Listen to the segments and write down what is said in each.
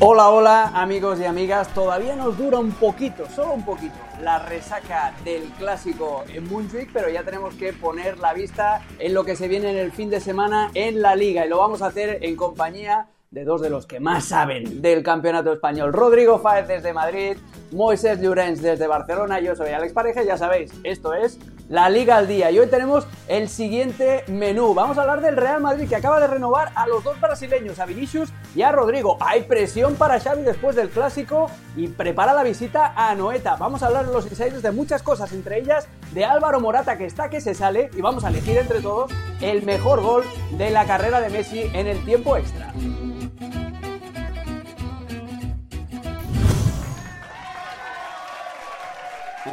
Hola, hola amigos y amigas, todavía nos dura un poquito, solo un poquito, la resaca del clásico en Montjuic, pero ya tenemos que poner la vista en lo que se viene en el fin de semana en la liga y lo vamos a hacer en compañía de dos de los que más saben del campeonato español. Rodrigo Fáez desde Madrid, Moisés Llorens desde Barcelona, yo soy Alex Pareja, ya sabéis, esto es la Liga al Día. Y hoy tenemos el siguiente menú. Vamos a hablar del Real Madrid que acaba de renovar a los dos brasileños, a Vinicius y a Rodrigo. Hay presión para Xavi después del clásico y prepara la visita a Noeta. Vamos a hablar en los insiders de muchas cosas, entre ellas de Álvaro Morata que está que se sale y vamos a elegir entre todos el mejor gol de la carrera de Messi en el tiempo extra.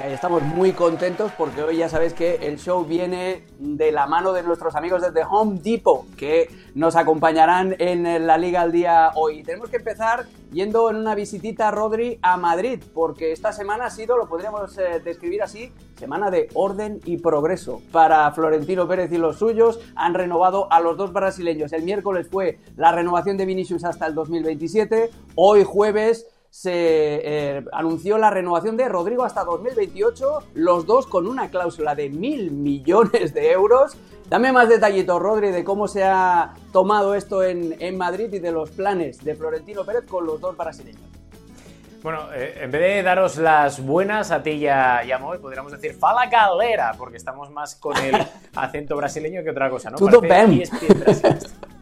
Estamos muy contentos porque hoy ya sabéis que el show viene de la mano de nuestros amigos desde Home Depot que nos acompañarán en la Liga al Día hoy. Tenemos que empezar yendo en una visitita, Rodri, a Madrid porque esta semana ha sido, lo podríamos eh, describir así, semana de orden y progreso para Florentino Pérez y los suyos. Han renovado a los dos brasileños. El miércoles fue la renovación de Vinicius hasta el 2027. Hoy jueves se eh, anunció la renovación de Rodrigo hasta 2028, los dos con una cláusula de mil millones de euros. Dame más detallitos, Rodri, de cómo se ha tomado esto en, Madrid y de los planes de Florentino Pérez con los dos brasileños. Bueno, eh, en vez de daros las buenas a ti y a, Moy, podríamos decir fala galera, porque estamos más con el acento brasileño que otra cosa, ¿no? Todo bien.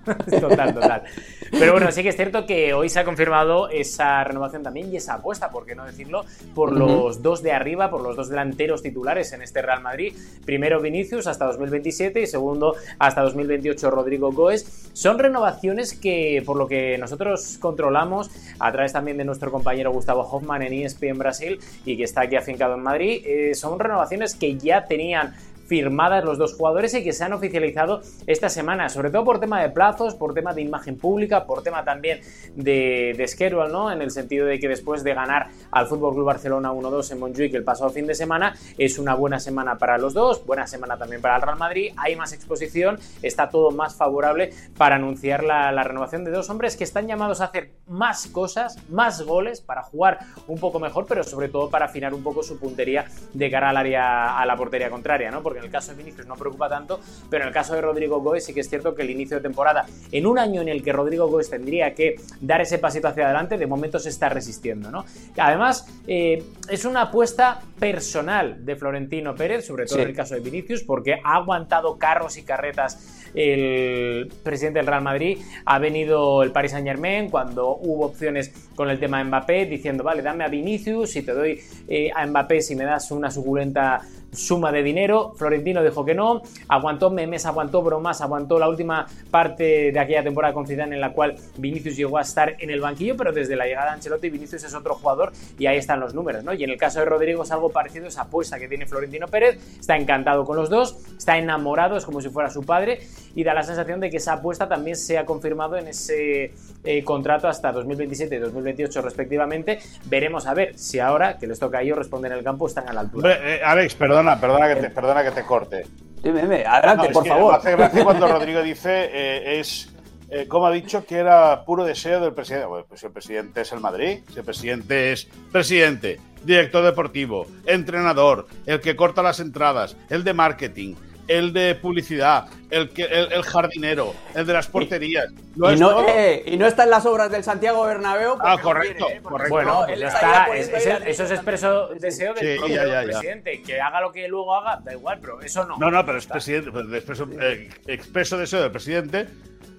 total, total. Pero bueno, sí que es cierto que hoy se ha confirmado esa renovación también y esa apuesta, por qué no decirlo, por los dos de arriba, por los dos delanteros titulares en este Real Madrid. Primero Vinicius hasta 2027 y segundo hasta 2028 Rodrigo Goes. Son renovaciones que, por lo que nosotros controlamos, a través también de nuestro compañero Gustavo Hoffman en ESPN Brasil y que está aquí afincado en Madrid, eh, son renovaciones que ya tenían firmadas los dos jugadores y que se han oficializado esta semana, sobre todo por tema de plazos, por tema de imagen pública, por tema también de, de schedule, ¿no? En el sentido de que después de ganar al Club Barcelona 1-2 en Montjuic el pasado fin de semana, es una buena semana para los dos, buena semana también para el Real Madrid, hay más exposición, está todo más favorable para anunciar la, la renovación de dos hombres que están llamados a hacer más cosas, más goles, para jugar un poco mejor, pero sobre todo para afinar un poco su puntería de cara al área, a la portería contraria, ¿no? porque en el caso de Vinicius no preocupa tanto, pero en el caso de Rodrigo Gómez sí que es cierto que el inicio de temporada, en un año en el que Rodrigo Gómez tendría que dar ese pasito hacia adelante, de momento se está resistiendo. ¿no? Además, eh, es una apuesta personal de Florentino Pérez, sobre todo en el caso de Vinicius, porque ha aguantado carros y carretas el presidente del Real Madrid, ha venido el Paris Saint Germain cuando hubo opciones con el tema de Mbappé, diciendo, vale, dame a Vinicius y te doy eh, a Mbappé si me das una suculenta suma de dinero. Florentino dijo que no, aguantó memes, aguantó bromas, aguantó la última parte de aquella temporada con Zidane en la cual Vinicius llegó a estar en el banquillo, pero desde la llegada de Ancelotti Vinicius es otro jugador y ahí están los números, ¿no? Y en el caso de Rodrigo es algo parecido, esa apuesta que tiene Florentino Pérez, está encantado con los dos, está enamorado, es como si fuera su padre y da la sensación de que esa apuesta también se ha confirmado en ese eh, contrato hasta 2027 y 2028 respectivamente. Veremos a ver si ahora, que les toca a ellos responder en el campo, están a la altura. Eh, Alex, perdón perdona, que te, perdona que te corte. Dime, adelante, por favor. hace gracia cuando Rodrigo dice eh, es eh, como ha dicho que era puro deseo del presidente. Bueno, pues el presidente es el Madrid, si el presidente es presidente, director deportivo, entrenador, el que corta las entradas, el de marketing, el de publicidad, el, que, el, jardinero, el de las porterías. y, no, eh, y, no, está en las obras del Santiago Bernabéu. Ah, correcto, ¿eh? correcto. Bueno, pues está. eso es expreso deseo del presidente. Que haga lo que luego haga, da igual, pero eso no. No, no, pero es presidente, expreso, eh, expreso deseo del presidente,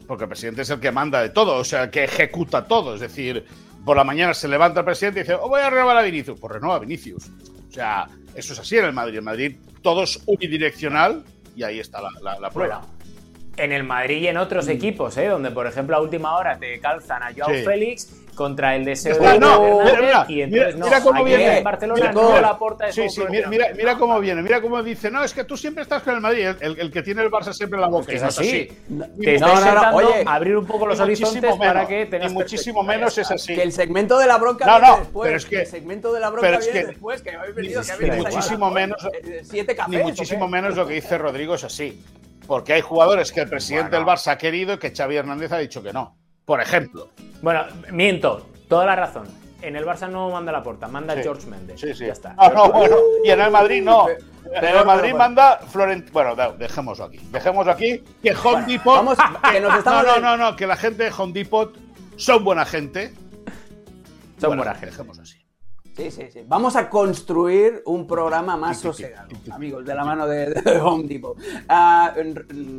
porque el presidente es el que manda de todo, o sea, el que ejecuta todo. Es decir, por la mañana se levanta el presidente y dice, oh, voy a renovar a Vinicius. Pues renueva a Vinicius. O sea, eso es así en el Madrid. En Madrid todo es unidireccional y ahí está la, prueba. en el Madrid y en otros mm. equipos, ¿eh? donde por ejemplo a última hora te calzan a Joao Félix contra el deseo de no, mira, y entonces mira, cómo viene. en Barcelona no la porta sí, sí, mira, mira, cómo viene mira cómo dice no es que tú siempre estás con el Madrid el, el, que tiene el Barça siempre en la boca es así. te no, no, oye, abrir un poco los horizontes para que tengas muchísimo menos es así. Que el segmento de la bronca no, no, después pero es que el segmento de la bronca viene después que habéis venido que muchísimo menos siete cafés ni muchísimo menos lo que dice Rodrigo es así. Porque hay jugadores que el presidente del Barça ha querido y que Xavi Hernández ha dicho que no por ejemplo. Bueno, miento. Toda la razón. En el Barça no manda la puerta, manda George Mendes. Sí, sí. Ya está. Ah, no, bueno, y en el Madrid no. En el Madrid manda Florentino. Bueno, dejémoslo aquí. Dejémoslo aquí. Que Home Depot. Vamos, que nos estamos no, no, no, no, que la gente de Home Depot son buena gente. Son buena gente. Dejémoslo así. Sí, sí, sí. Vamos a construir un programa más sosegado, amigos, de la mano de, Home Depot. Ah,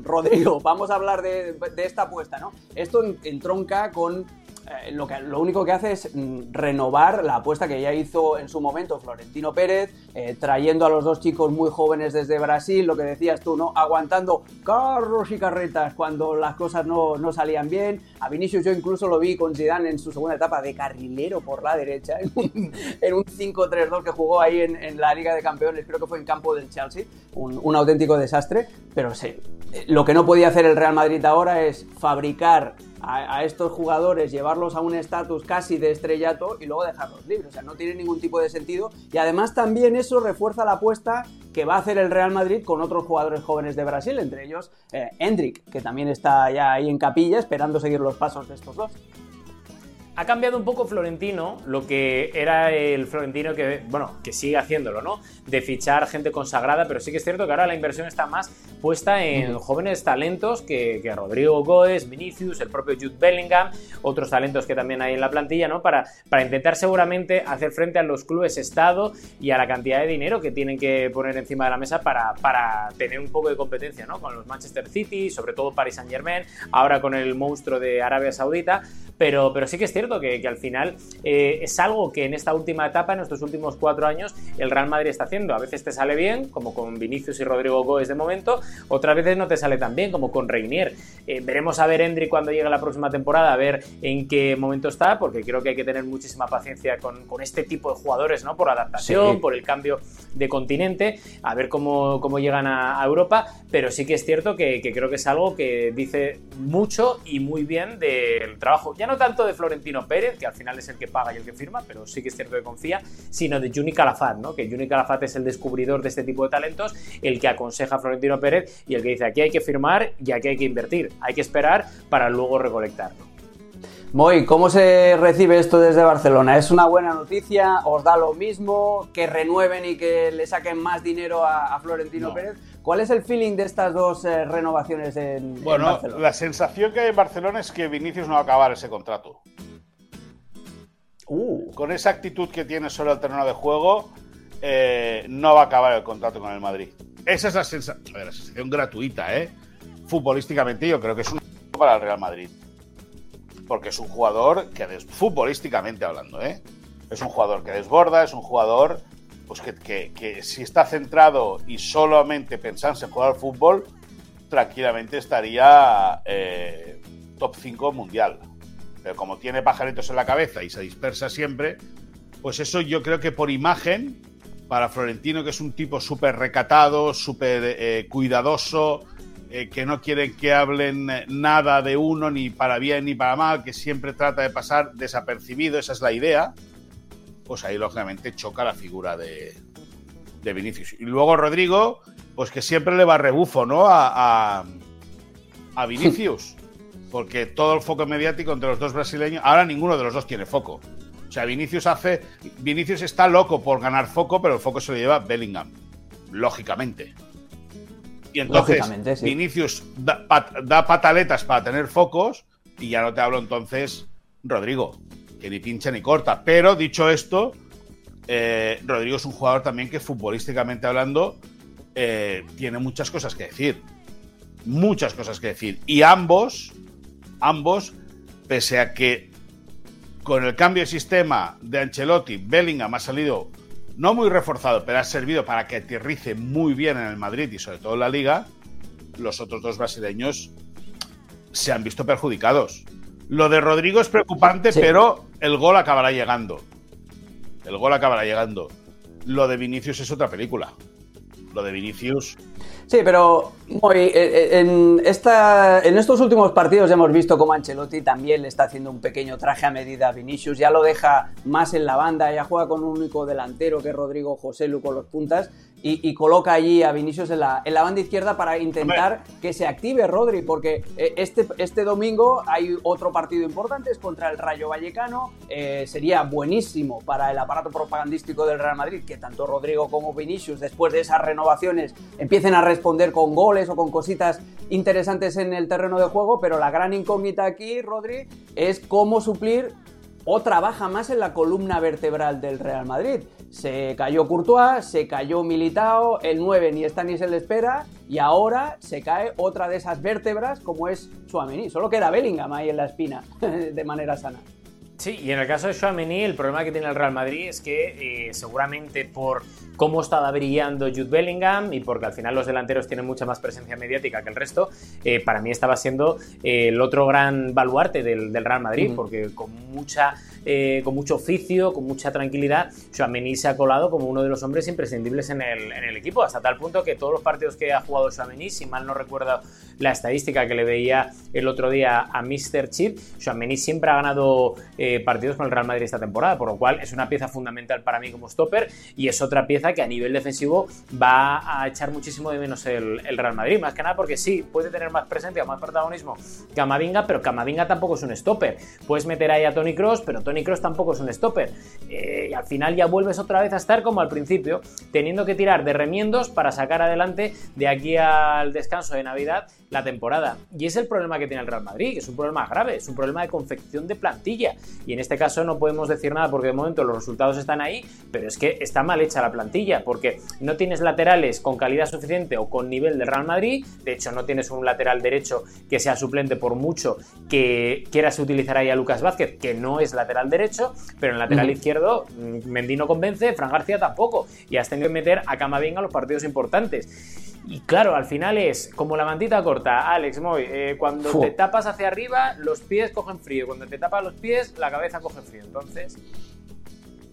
Rodrigo, vamos a hablar de, esta apuesta, ¿no? Esto entronca con eh, lo, que, lo único que hace es mm, renovar la apuesta que ya hizo en su momento Florentino Pérez, eh, trayendo a los dos chicos muy jóvenes desde Brasil, lo que decías tú, ¿no? Aguantando carros y carretas cuando las cosas no, no salían bien. A Vinicius yo incluso lo vi con Zidane en su segunda etapa de carrilero por la derecha, en un, un 5-3-2 que jugó ahí en, la Liga de Campeones, creo que fue en campo del Chelsea, un, un auténtico desastre, pero sí, lo que no podía hacer el Real Madrid ahora es fabricar a, estos jugadores, llevarlos a un estatus casi de estrellato y luego dejarlos libres. O sea, no tiene ningún tipo de sentido. Y además también eso refuerza la apuesta que va a hacer el Real Madrid con otros jugadores jóvenes de Brasil, entre ellos eh, Hendrik, que también está ya ahí en capilla esperando seguir los pasos de estos dos. Ha cambiado un poco Florentino, lo que era el Florentino que, bueno, que sigue haciéndolo, ¿no? De fichar gente consagrada, pero sí que es cierto que ahora la inversión está más puesta en jóvenes talentos que, Rodrigo Goes, Vinicius, el propio Jude Bellingham, otros talentos que también hay en la plantilla, ¿no? Para, para intentar seguramente hacer frente a los clubes Estado y a la cantidad de dinero que tienen que poner encima de la mesa para, para tener un poco de competencia, ¿no? Con los Manchester City, sobre todo Paris Saint Germain, ahora con el monstruo de Arabia Saudita, pero, pero sí que es cierto que, al final eh, es algo que en esta última etapa, en estos últimos cuatro años, el Real Madrid está haciendo. A veces te sale bien, como con Vinicius y Rodrigo Gómez de momento, otras veces no te sale tan bien, como con Reinier. Eh, veremos a ver Endri cuando llegue la próxima temporada, a ver en qué momento está, porque creo que hay que tener muchísima paciencia con, este tipo de jugadores, ¿no? Por adaptación, por el cambio de continente, a ver cómo, cómo llegan a, Europa, pero sí que es cierto que, que creo que es algo que dice mucho y muy bien del trabajo, ya no tanto de Florentino Pérez, que al final es el que paga y el que firma, pero sí que es cierto que confía, sino de Juni Calafat, ¿no? Que Juni Calafat es el descubridor de este tipo de talentos, el que aconseja a Florentino Pérez y el que dice aquí hay que firmar y aquí hay que invertir, hay que esperar para luego recolectarlo. Moy, ¿cómo se recibe esto desde Barcelona? ¿Es una buena noticia? ¿Os da lo mismo? ¿Que renueven y que le saquen más dinero a, Florentino Pérez? ¿Cuál es el feeling de estas dos eh, renovaciones en, bueno, Barcelona? Bueno, la sensación que hay en Barcelona es que Vinicius no va a acabar ese contrato. Uh. Con esa actitud que tiene sobre el terreno de juego, eh, no va a acabar el contrato con el Madrid. Esa es la, sensación gratuita, ¿eh? Futbolísticamente, yo creo que es un para el Real Madrid. Porque es un jugador que, futbolísticamente hablando, ¿eh? Es un jugador que desborda, es un jugador pues que, si está centrado y solamente pensase en jugar al fútbol, tranquilamente estaría eh, top 5 mundial pero como tiene pajaritos en la cabeza y se dispersa siempre, pues eso yo creo que por imagen, para Florentino, que es un tipo súper recatado, súper eh, cuidadoso, eh, que no quiere que hablen nada de uno, ni para bien ni para mal, que siempre trata de pasar desapercibido, esa es la idea, pues ahí lógicamente choca la figura de, de Vinicius. Y luego Rodrigo, pues que siempre le va rebufo, ¿no? A, a, a Vinicius porque todo el foco mediático entre los dos brasileños, ahora ninguno de los dos tiene foco. O sea, Vinicius hace, Vinicius está loco por ganar foco, pero el foco se lo lleva Bellingham, lógicamente. Y entonces Vinicius da, pataletas para tener focos y ya no te hablo entonces Rodrigo, que ni pincha ni corta. Pero dicho esto, eh, Rodrigo es un jugador también que futbolísticamente hablando eh, tiene muchas cosas que decir. Muchas cosas que decir. Y ambos ambos, pese a que con el cambio de sistema de Ancelotti, Bellingham ha salido no muy reforzado, pero ha servido para que aterrice muy bien en el Madrid y sobre todo en la liga, los otros dos brasileños se han visto perjudicados. Lo de Rodrigo es preocupante, pero el gol acabará llegando. El gol acabará llegando. Lo de Vinicius es otra película. Lo de Vinicius. Sí, pero eh, eh, en, esta, en estos últimos partidos hemos visto cómo Ancelotti también le está haciendo un pequeño traje a medida a Vinicius, ya lo deja más en la banda, ya juega con un único delantero que es Rodrigo José Lu con los puntas y, coloca allí a Vinicius en la, en la banda izquierda para intentar que se active Rodri, porque eh, este, este domingo hay otro partido importante, es contra el Rayo Vallecano, eh, sería buenísimo para el aparato propagandístico del Real Madrid que tanto Rodrigo como Vinicius después de esas renovaciones empiecen a responder con goles o con cositas interesantes en el terreno de juego, pero la gran incógnita aquí, Rodri, es cómo suplir otra baja más en la columna vertebral del Real Madrid. Se cayó Courtois, se cayó Militao, el 9 ni está ni se le espera y ahora se cae otra de esas vértebras como es Suamení. Solo queda Bellingham ahí en la espina de manera sana. Sí, y en el caso de Chouameni, el problema que tiene el Real Madrid es que eh, seguramente por cómo estaba brillando Jude Bellingham y porque al final los delanteros tienen mucha más presencia mediática que el resto, eh, para mí estaba siendo eh, el otro gran baluarte del, Real Madrid, porque con mucha eh, con mucho oficio, con mucha tranquilidad, Chouameni se ha colado como uno de los hombres imprescindibles en el, equipo, hasta tal punto que todos los partidos que ha jugado Chouameni, si mal no recuerdo la estadística que le veía el otro día a Mr. Chip, Chouameni siempre ha ganado eh, partidos con el Real Madrid esta temporada, por lo cual es una pieza fundamental para mí como stopper y es otra pieza que a nivel defensivo va a echar muchísimo de menos el, Real Madrid, más que nada porque sí, puede tener más presencia, más protagonismo Camavinga, pero Camavinga tampoco es un stopper. Puedes meter ahí a Tony Cross, pero Tony Cross tampoco es un stopper. Eh, y al final ya vuelves otra vez a estar como al principio, teniendo que tirar de remiendos para sacar adelante de aquí al descanso de Navidad la temporada. Y es el problema que tiene el Real Madrid, es un problema grave, es un problema de confección de plantilla. Y en este caso no podemos decir nada porque de momento los resultados están ahí, pero es que está mal hecha la plantilla, porque no tienes laterales con calidad suficiente o con nivel del Real Madrid, de hecho no tienes un lateral derecho que sea suplente por mucho que quieras utilizar ahí a Lucas Vázquez, que no es lateral derecho, pero en lateral izquierdo mm, Mendy no convence, Fran García tampoco, y has tenido que meter a Camavinga a los partidos importantes. Y claro, al final es como la mantita corta, Alex Moy, eh, cuando te tapas hacia arriba, los pies cogen frío, cuando te tapas los pies, la cabeza coge frío. Entonces,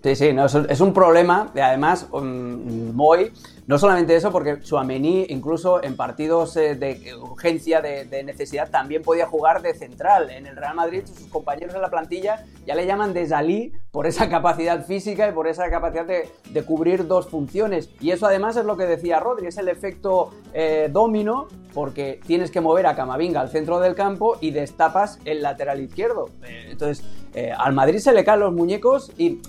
Sí, sí, es un problema. Además, um, Moy, no solamente eso, porque Suamení, incluso en partidos eh, de urgencia, de, necesidad, también podía jugar de central. En el Real Madrid, sus compañeros en la plantilla ya le llaman de Salí por esa capacidad física y por esa capacidad de, cubrir dos funciones. Y eso además es lo que decía Rodri, es el efecto eh, domino, porque tienes que mover a Camavinga al centro del campo y destapas el lateral izquierdo. Eh, entonces, al Madrid se le caen los muñecos y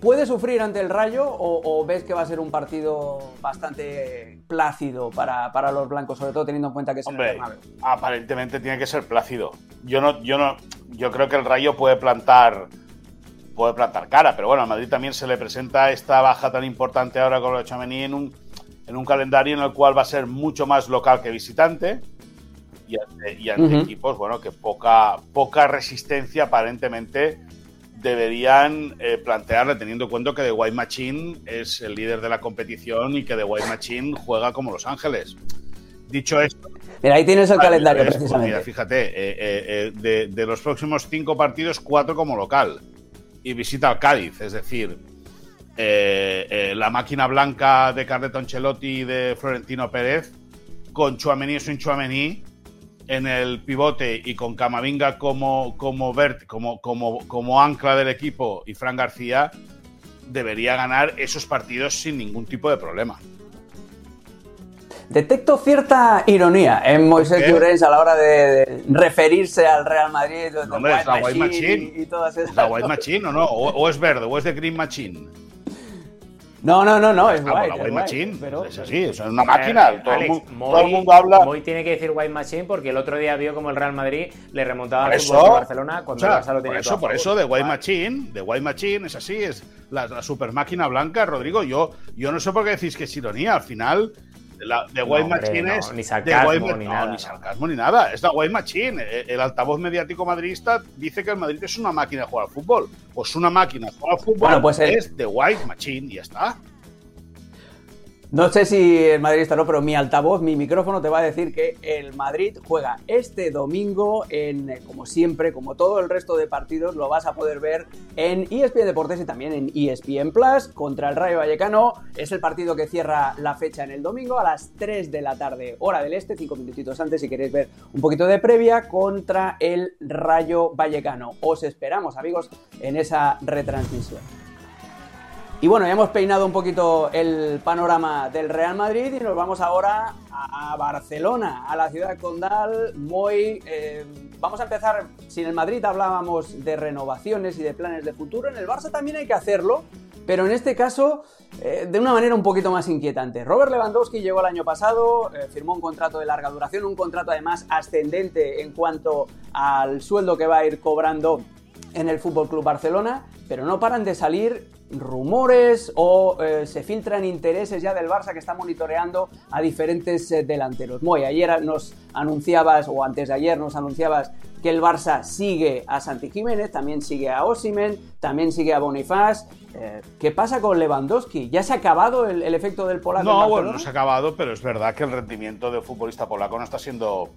¿Puede sufrir ante el Rayo o, ves que va a ser un partido bastante plácido para, los blancos, sobre todo teniendo en cuenta que es Hombre, aparentemente tiene que ser plácido. Yo no, yo no, yo creo que el Rayo puede plantar, puede plantar cara, pero bueno, a Madrid también se le presenta esta baja tan importante ahora con de Chamení en un, en un calendario en el cual va a ser mucho más local que visitante y ante, equipos, bueno, que poca, poca resistencia aparentemente deberían eh, plantearle, teniendo en cuenta que The White Machine es el líder de la competición y que The White Machine juega como Los Ángeles. Dicho esto. Mira, ahí tienes el calendario, pues precisamente. fíjate, eh, eh, de, los próximos cinco partidos, cuatro como local. Y visita al Cádiz, es decir, la máquina blanca de Carleton Ancelotti y de Florentino Pérez, con Chuamení o sin Chuamení, en el pivote y con Camavinga como, como, como, como, como ancla del equipo y Fran García, debería ganar esos partidos sin ningún tipo de problema. Detecto cierta ironía en Moisés Llorens a la hora de, referirse al Real Madrid. No, hombre, es la White Machine. Y, todas esas ¿La White Machine o no? O, es verde, o es de Green Machine. No, no, no, no, es ah, White. White Machine, pero... es así, es una máquina. Todo, el mundo, habla. Moy tiene que decir White Machine porque el otro día vio como el Real Madrid le remontaba al fútbol de Barcelona cuando el Barça lo tenía Por eso, por eso, de White Machine, de White Machine es así, es la, super máquina blanca, Rodrigo. Yo, yo no sé por qué decís que es ironía, al final la, de White Machine es. Ni sarcasmo, ni nada. ni sarcasmo ni nada. Es la White Machine. E, el, altavoz mediático madridista dice que el Madrid es una máquina de jugar al fútbol. Pues una máquina de jugar al fútbol bueno, pues es de White Machine y ya está. No sé si el Madrid está no, pero mi altavoz, mi micrófono te va a decir que el Madrid juega este domingo en, como siempre, como todo el resto de partidos, lo vas a poder ver en ESPN Deportes y también en ESPN Plus contra el Rayo Vallecano. Es el partido que cierra la fecha en el domingo a las 3 de la tarde, hora del este, 5 minutitos antes si queréis ver un poquito de previa contra el Rayo Vallecano. Os esperamos, amigos, en esa retransmisión. Y bueno, ya hemos peinado un poquito el panorama del Real Madrid y nos vamos ahora a, Barcelona, a la ciudad condal. Muy, eh, vamos a empezar, si en el Madrid hablábamos de renovaciones y de planes de futuro, en el Barça también hay que hacerlo, pero en este caso eh, de una manera un poquito más inquietante. Robert Lewandowski llegó el año pasado, eh, firmó un contrato de larga duración, un contrato además ascendente en cuanto al sueldo que va a ir cobrando en el Fútbol Club Barcelona, pero no paran de salir rumores o eh, se filtran intereses ya del Barça que está monitoreando a diferentes eh, delanteros. Muy, ayer nos anunciabas, o antes de ayer nos anunciabas que el Barça sigue a Santi Jiménez, también sigue a Osimen, también sigue a Bonifaz. Eh, ¿Qué pasa con Lewandowski? ¿Ya se ha acabado el, efecto del polaco? No, bueno, no se ha acabado, pero es verdad que el rendimiento del futbolista polaco no está siendo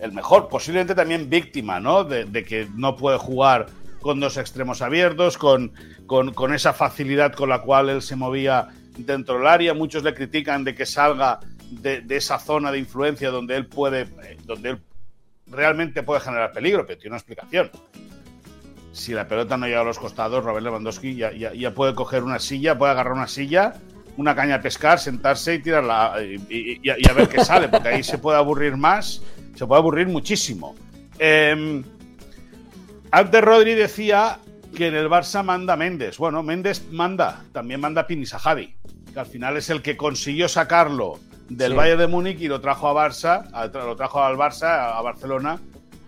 el mejor. Posiblemente también víctima, ¿no? de que no puede jugar con dos extremos abiertos, con, con, esa facilidad con la cual él se movía dentro del área. Muchos le critican de que salga de, esa zona de influencia donde él puede, eh, donde él realmente puede generar peligro, pero tiene una explicación. Si la pelota no llega a los costados, Robert Lewandowski ya, puede coger una silla, puede agarrar una silla, una caña a pescar, sentarse y tirarla y, a ver qué sale, porque ahí se puede aburrir más, se puede aburrir muchísimo. Eh, antes Rodri decía que en el Barça manda Méndez. Bueno, Méndez manda, también manda Pinisajadi, que al final es el que consiguió sacarlo del Valle de Múnich y lo trajo a Barça, lo trajo al Barça, a Barcelona,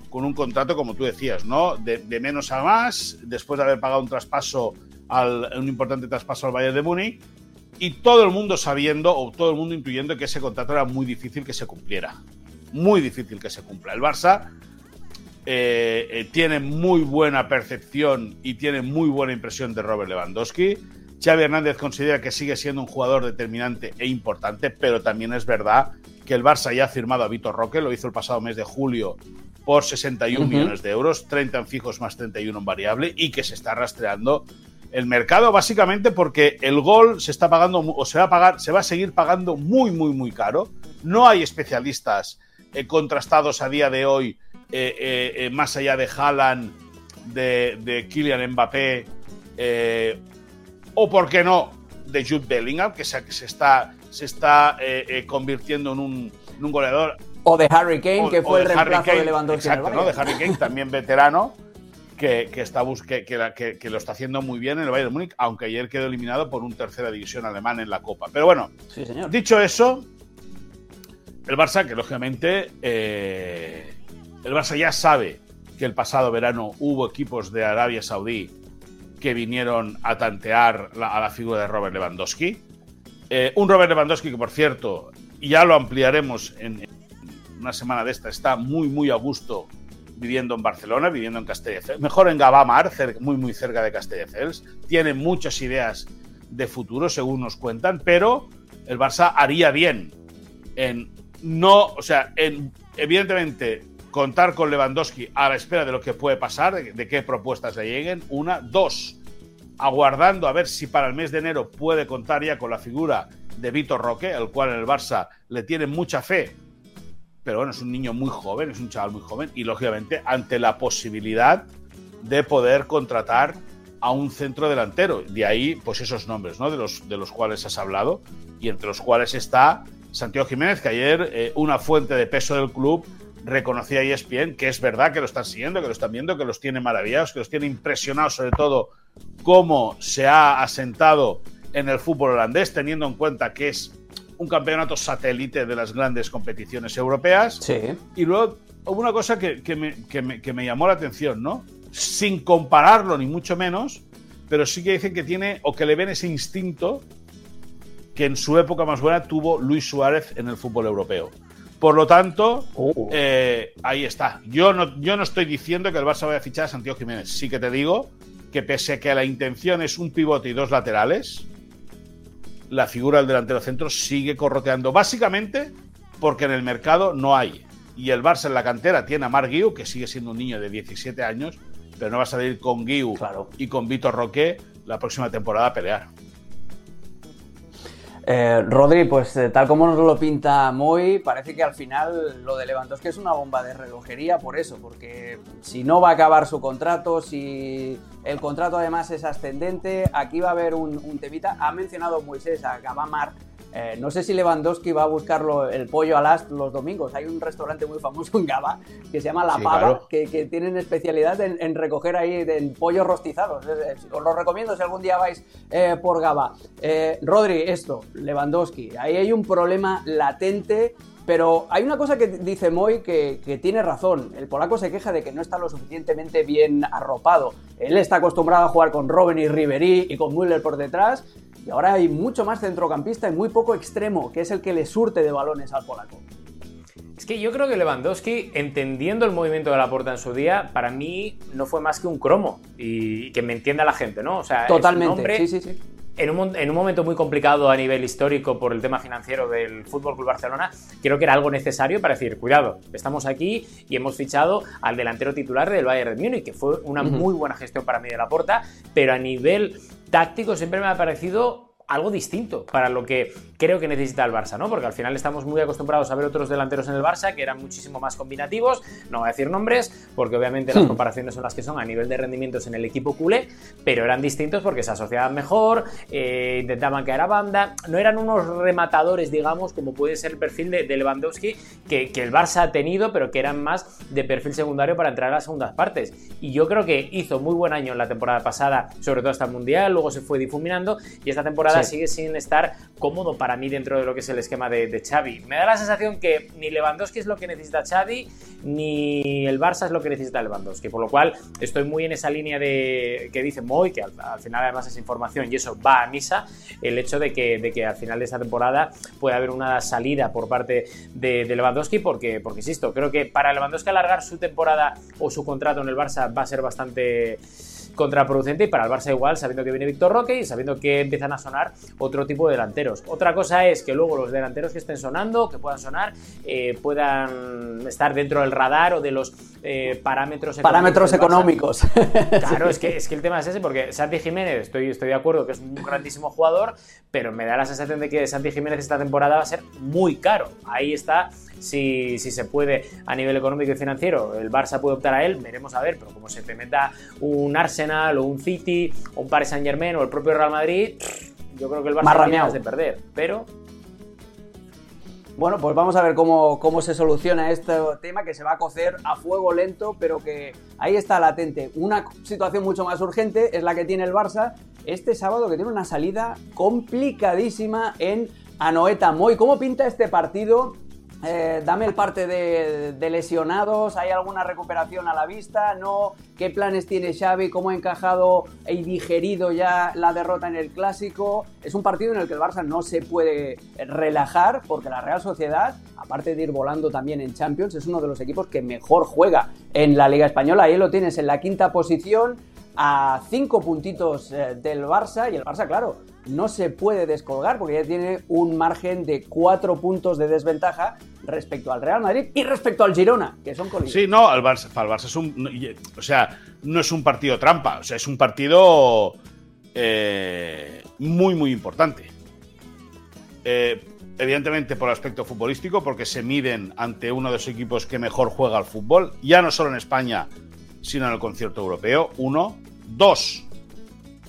con un contrato, como tú decías, ¿no? De, menos a más, después de haber pagado un traspaso, al, un importante traspaso al Valle de Múnich, y todo el mundo sabiendo, o todo el mundo intuyendo que ese contrato era muy difícil que se cumpliera. Muy difícil que se cumpla. El Barça eh, eh, tiene muy buena percepción y tiene muy buena impresión de Robert Lewandowski. Xavi Hernández considera que sigue siendo un jugador determinante e importante, pero también es verdad que el Barça ya ha firmado a Vitor Roque, lo hizo el pasado mes de julio por 61 millones de euros, 30 en fijos más 31 en variable, y que se está rastreando el mercado básicamente porque el gol se está pagando o se va a pagar, se va a seguir pagando muy, muy, muy caro. No hay especialistas eh, contrastados a día de hoy eh, eh, eh, más allá de Haaland, de, de Kylian Mbappé, o por qué no, de Jude Bellingham, que se, está, se está convirtiendo en un, goleador. O de Harry Kane, que fue el reemplazo de Lewandowski. Exacto, ¿no? de Harry Kane, también veterano, que, está que, que, lo está haciendo muy bien en el Bayern de Múnich, aunque ayer quedó eliminado por un tercera división alemán en la Copa. Pero bueno, dicho eso, el Barça, que lógicamente el Barça ya sabe que el pasado verano hubo equipos de Arabia Saudí que vinieron a tantear a la figura de Robert Lewandowski. Eh, un Robert Lewandowski que, por cierto, ya lo ampliaremos en, una semana de esta, está muy, muy a gusto viviendo en Barcelona, viviendo en Castelldefels, mejor en Gabamar, muy, muy cerca de Castelldefels. Tiene muchas ideas de futuro, según nos cuentan, pero el Barça haría bien en no, o sea, en evidentemente contar con Lewandowski a la espera de lo que puede pasar, de, qué propuestas le lleguen. Una. Dos, aguardando a ver si para el mes de enero puede contar ya con la figura de Vitor Roque, al cual en el Barça le tiene mucha fe. Pero bueno, es un niño muy joven, es un chaval muy joven y lógicamente ante la posibilidad de poder contratar a un centro delantero. De ahí, pues esos nombres, ¿no? De los, de los cuales has hablado y entre los cuales está Santiago Jiménez, que ayer eh, una fuente de peso del club reconocía ESPN que es verdad que lo están siguiendo, que lo están viendo, que los tiene maravillados, que los tiene impresionados sobre todo cómo se ha asentado en el fútbol holandés, teniendo en cuenta que es un campeonato satélite de las grandes competiciones europeas. Sí. Y luego hubo una cosa que, me, que me llamó la atención, ¿no? Sin compararlo ni mucho menos, pero sí que dicen que tiene o que le ven ese instinto que en su época más buena tuvo Luis Suárez en el fútbol europeo. Por lo tanto, oh. eh, ahí está. Yo no, yo no estoy diciendo que el Barça vaya a fichar a Santiago Jiménez. Sí que te digo que pese a que la intención es un pivote y dos laterales, la figura del delantero centro sigue corroteando. Básicamente porque en el mercado no hay. Y el Barça en la cantera tiene a Marc Guiu, que sigue siendo un niño de 17 años, pero no va a salir con Guiu y con Vitor Roque la próxima temporada a pelear. Eh, Rodri, pues eh, tal como nos lo pinta Moy, parece que al final lo de Lewandowski es una bomba de relojería por eso, porque si no va a acabar su contrato, si el contrato además es ascendente, aquí va a haber un, temita. Ha mencionado Moisés a Gabamar eh, no sé si Lewandowski va a buscarlo el pollo al ast los domingos. Hay un restaurante muy famoso en Gaba que se llama La Pava, que, tienen especialidad en, recoger ahí en pollos rostizados. Os lo recomiendo si algún día vais eh, por Gaba. Eh, Rodri, esto, Lewandowski. Ahí hay un problema latente pero hay una cosa que dice Moy que, que, tiene razón. El polaco se queja de que no está lo suficientemente bien arropado. Él está acostumbrado a jugar con Robben y Ribery y con Müller por detrás. Y ahora hay mucho más centrocampista y muy poco extremo, que es el que le surte de balones al polaco. Es que yo creo que Lewandowski, entendiendo el movimiento de la puerta en su día, para mí no fue más que un cromo. Y que me entienda la gente, ¿no? O sea, Totalmente, sí, sí, sí. En un, en un, momento muy complicado a nivel histórico por el tema financiero del Fútbol Club Barcelona, creo que era algo necesario para decir, cuidado, estamos aquí y hemos fichado al delantero titular del Bayern de Múnich, que fue una muy buena gestión para mí de la Porta, pero a nivel táctico siempre me ha parecido algo distinto para lo que creo que necesita el Barça, ¿no? Porque al final estamos muy acostumbrados a ver otros delanteros en el Barça que eran muchísimo más combinativos, no voy a decir nombres, porque obviamente las hmm. comparaciones son las que son a nivel de rendimientos en el equipo culé, pero eran distintos porque se asociaban mejor, eh, intentaban caer a banda, no eran unos rematadores, digamos, como puede ser el perfil de, Lewandowski que, que, el Barça ha tenido, pero que eran más de perfil secundario para entrar a las segundas partes. Y yo creo que hizo muy buen año en la temporada pasada, sobre todo hasta el Mundial, luego se fue difuminando y esta temporada sigue sin estar cómodo para mí dentro de lo que es el esquema de, de, Xavi. Me da la sensación que ni Lewandowski es lo que necesita Xavi, ni el Barça es lo que necesita Lewandowski, por lo cual estoy muy en esa línea de que dice Moy, que al, final además es información y eso va a misa, el hecho de que, de que al final de esta temporada puede haber una salida por parte de, de Lewandowski, porque, porque insisto, creo que para Lewandowski alargar su temporada o su contrato en el Barça va a ser bastante contraproducente y para el Barça igual, sabiendo que viene Víctor Roque y sabiendo que empiezan a sonar otro tipo de delanteros. Otra cosa es que luego los delanteros que estén sonando, que puedan sonar, eh, puedan estar dentro del radar o de los eh, parámetros económicos. Parámetros económicos. Claro, es que, es que el tema es ese, porque Santi Jiménez, estoy, estoy de acuerdo que es un grandísimo jugador, pero me da la sensación de que Santi Jiménez esta temporada va a ser muy caro. Ahí está si, se puede a nivel económico y financiero, el Barça puede optar a él, veremos a ver, pero como se te meta un Arsenal o un City o un Paris Saint Germain o el propio Real Madrid, yo creo que el Barça tiene de perder, pero bueno, pues vamos a ver cómo, cómo, se soluciona este tema que se va a cocer a fuego lento, pero que ahí está latente. Una situación mucho más urgente es la que tiene el Barça este sábado, que tiene una salida complicadísima en Anoeta Moy. ¿Cómo pinta este partido? Eh, dame el parte de, lesionados, ¿hay alguna recuperación a la vista? ¿No? ¿Qué planes tiene Xavi? ¿Cómo ha encajado y digerido ya la derrota en el Clásico? Es un partido en el que el Barça no se puede relajar porque la Real Sociedad, aparte de ir volando también en Champions, es uno de los equipos que mejor juega en la Liga Española. Ahí lo tienes en la quinta posición a cinco puntitos eh, del Barça y el Barça, claro, no se puede descolgar porque ya tiene un margen de cuatro puntos de desventaja respecto al Real Madrid y respecto al Girona, que son colines. Sí, no, el Barça, para el Barça es un. O sea, no es un partido trampa, o sea, es un partido eh, muy, muy importante. Eh, evidentemente por el aspecto futbolístico, porque se miden ante uno de los equipos que mejor juega al fútbol, ya no solo en España, sino en el concierto europeo. Uno. Dos,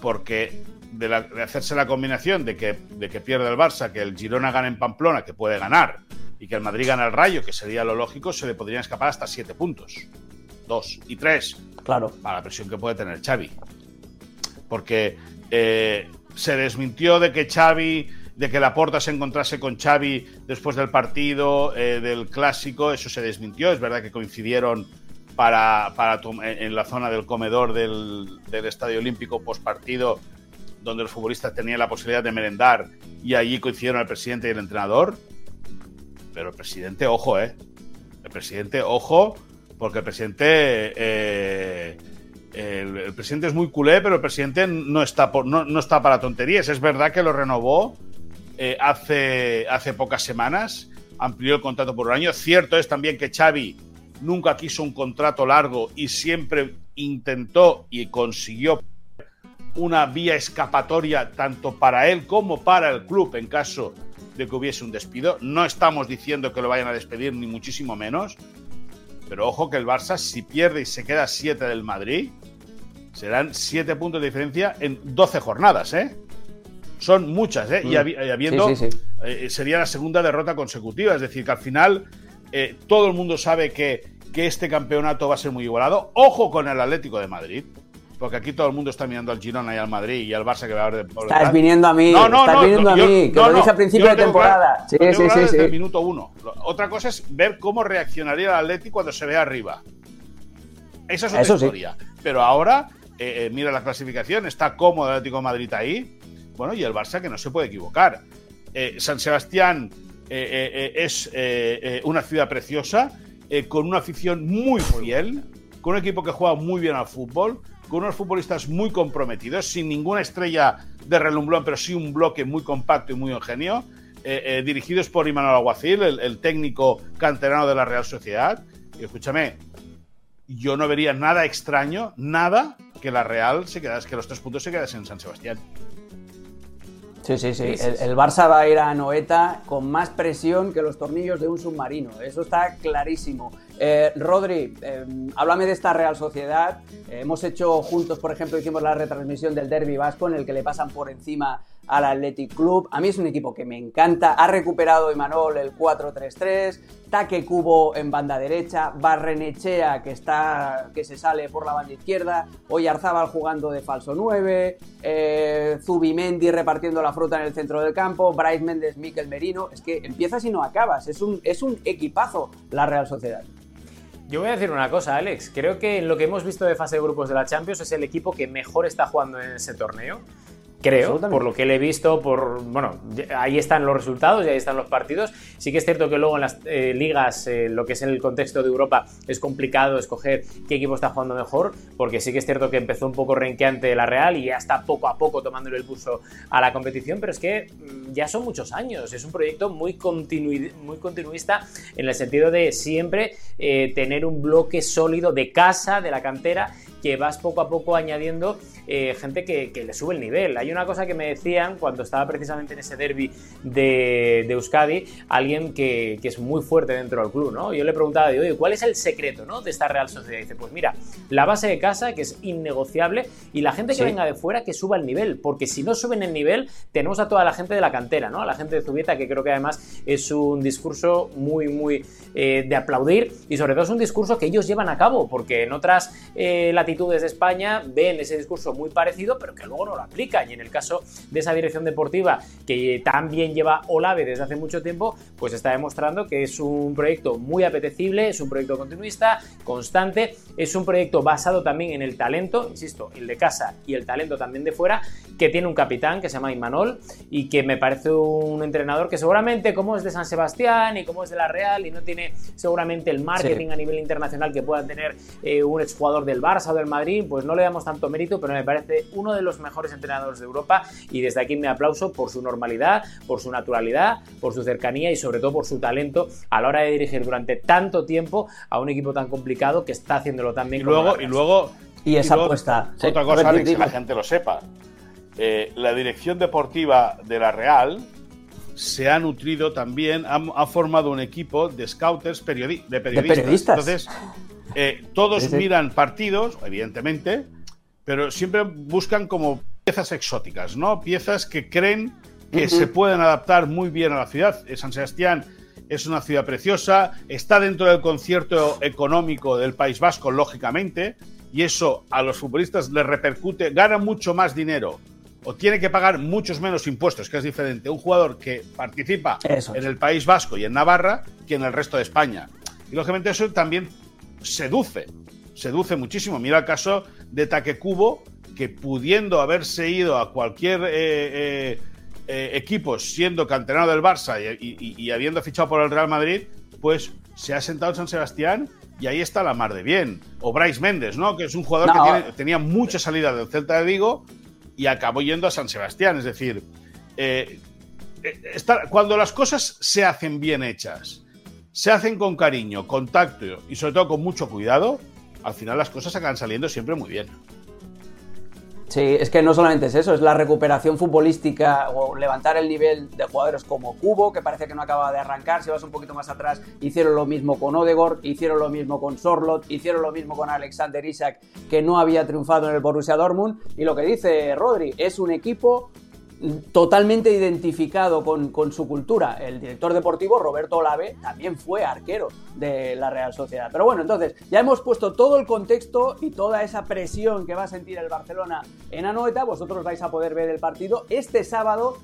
porque de, hacerse la combinación de que, de que pierde el Barça, que el Girona gane en Pamplona, que puede ganar, y que el Madrid gane el Rayo, que sería lo lógico, se le podrían escapar hasta siete puntos. Dos y tres. Claro. Para la presión que puede tener Xavi. Porque eh, se desmintió de que Xavi, de que Laporta se encontrase con Xavi después del partido, eh, del clásico, eso se desmintió. Es verdad que coincidieron para, para en la zona del comedor del, del Estadio Olímpico post partido donde los futbolistas tenían la posibilidad de merendar y allí coincidieron el presidente y el entrenador. Pero el presidente, ojo, ¿eh? El presidente, ojo, porque el presidente... Eh, el, presidente es muy culé, pero el presidente no está, por, no, está para tonterías. Es verdad que lo renovó eh, hace, hace pocas semanas, amplió el contrato por un año. Cierto es también que Xavi nunca quiso un contrato largo y siempre intentó y consiguió una vía escapatoria tanto para él como para el club en caso de que hubiese un despido. No estamos diciendo que lo vayan a despedir, ni muchísimo menos. Pero ojo que el Barça, si pierde y se queda 7 del Madrid, serán 7 puntos de diferencia en 12 jornadas, ¿eh? Son muchas, ¿eh? Y, mm. habiendo. Eh, sería la segunda derrota consecutiva. Es decir, que al final eh, todo el mundo sabe que, que este campeonato va a ser muy igualado. Ojo con el Atlético de Madrid porque aquí todo el mundo está mirando al Girona y al Madrid y al Barça que va a haber de Estás viniendo a mí, no, no, estás viniendo a mí, que lo dije al principio de temporada. sí, sí, sí, desde el minuto uno. Otra cosa es ver cómo reaccionaría el Atlético cuando se ve arriba. Esa es otra historia. Pero ahora, eh, eh, mira la clasificación, está cómodo el Atlético de Madrid ahí. Bueno, y el Barça que no se puede equivocar. Eh, San Sebastián es una ciudad preciosa, con una afición muy fiel, con un equipo que juega muy bien al fútbol, con unos futbolistas muy comprometidos, sin ninguna estrella de relumbrón, pero sí un bloque muy compacto y muy ingenio, eh, eh, dirigidos por Imanol Aguacil, el, técnico canterano de la Real Sociedad. Y escúchame, yo no vería nada extraño, nada, que la Real se quedase, que los tres puntos se quedasen en San Sebastián. Sí, sí, sí. El, el, Barça va a ir a Noeta con más presión que los tornillos de un submarino. Eso está clarísimo. Eh, Rodri, eh, háblame de esta Real Sociedad. Eh, hemos hecho juntos, por ejemplo, hicimos la retransmisión del Derby Vasco en el que le pasan por encima al Athletic Club. A mí es un equipo que me encanta. Ha recuperado Imanol el 4-3-3, Taque Cubo en banda derecha, Barrenechea que está que se sale por la banda izquierda, Oyarzábal jugando de falso 9, Zubimendi repartiendo la fruta en el centro del campo, Bryce Méndez, Miquel Merino. Es que empiezas y no acabas. Es un, es un equipazo la Real Sociedad. Yo voy a decir una cosa, Alex. Creo que en lo que hemos visto de fase de grupos de la Champions es el equipo que mejor está jugando en ese torneo creo, por lo que le he visto, por bueno, ahí están los resultados y ahí están los partidos. Sí que es cierto que luego en las eh, ligas, eh, lo que es en el contexto de Europa, es complicado escoger qué equipo está jugando mejor, porque sí que es cierto que empezó un poco renqueante la Real y ya está poco a poco tomándole el pulso a la competición, pero es que mm, ya son muchos años, es un proyecto muy, muy continuista en el sentido de siempre eh, tener un bloque sólido de casa, de la cantera, que vas poco a poco añadiendo eh, gente que, le sube el nivel. Hay una cosa que me decían cuando estaba precisamente en ese derby de, Euskadi, alguien que, es muy fuerte dentro del club, ¿no? Yo le preguntaba, oye, ¿cuál es el secreto ¿no? de esta Real Sociedad? Y dice, pues mira, la base de casa, que es innegociable, y la gente que venga de fuera que suba el nivel, porque si no suben el nivel, tenemos a toda la gente de la cantera, ¿no? A la gente de Zubieta, que creo que además es un discurso muy, muy eh, de aplaudir, y sobre todo es un discurso que ellos llevan a cabo, porque en otras eh, latitudes de España ven ese discurso muy parecido, pero que luego no lo aplica. Y en el caso de esa dirección deportiva que también lleva Olave desde hace mucho tiempo, pues está demostrando que es un proyecto muy apetecible, es un proyecto continuista, constante, es un proyecto basado también en el talento, insisto, el de casa y el talento también de fuera, que tiene un capitán que se llama Imanol y que me parece un entrenador que seguramente como es de San Sebastián y como es de la Real y no tiene seguramente el marketing a nivel internacional que pueda tener eh, un exjugador del Barça o del Madrid, pues no le damos tanto mérito, pero me parece uno de los mejores entrenadores de Europa y desde aquí me aplauso por su normalidad, por su naturalidad, por su cercanía y sobre todo por su talento a la hora de dirigir durante tanto tiempo a un equipo tan complicado que está haciéndolo tan bien. Y luego, y luego y esa apuesta. Otra cosa, Alex, que la gente lo sepa. Eh, la dirección deportiva de la Real se ha nutrido también, ha, formado un equipo de scouters de, periodistas. Entonces, eh, todos miran partidos, evidentemente, pero siempre buscan como piezas exóticas, ¿no? Piezas que creen que se pueden adaptar muy bien a la ciudad. Eh, San Sebastián es una ciudad preciosa, está dentro del concierto económico del País Vasco, lógicamente, y eso a los futbolistas les repercute, ganan mucho más dinero o tiene que pagar muchos menos impuestos, que es diferente un jugador que participa en el País Vasco y en Navarra que en el resto de España. Y lógicamente eso también seduce, seduce muchísimo. Mira el caso de Taquecubo, que pudiendo haberse ido a cualquier eh, eh, eh, equipo siendo canterano del Barça y, habiendo fichado por el Real Madrid, pues se ha sentado en San Sebastián y ahí está la mar de bien. O Bryce Méndez, ¿no? Que es un jugador que tenía mucha salida del Celta de Vigo y acabó yendo a San Sebastián. Es decir, cuando las cosas se hacen bien hechas, se hacen con cariño, contacto y sobre todo con mucho cuidado, al final las cosas acaban saliendo siempre muy bien. Sí, es que no solamente es eso, es la recuperación futbolística o levantar el nivel de jugadores como Cubo, que parece que no acaba de arrancar, si vas un poquito más atrás, hicieron lo mismo con Odegor, hicieron lo mismo con Sorlot, hicieron lo mismo con Alexander Isak, que no había triunfado en el Borussia Dortmund, y lo que dice Rodri, es un equipo totalmente identificado con, su cultura. El director deportivo, Roberto Olave, también fue arquero de la Real Sociedad. Pero bueno, entonces ya hemos puesto todo el contexto y toda esa presión que va a sentir el Barcelona en Anoeta. Vosotros vais a poder ver el partido este sábado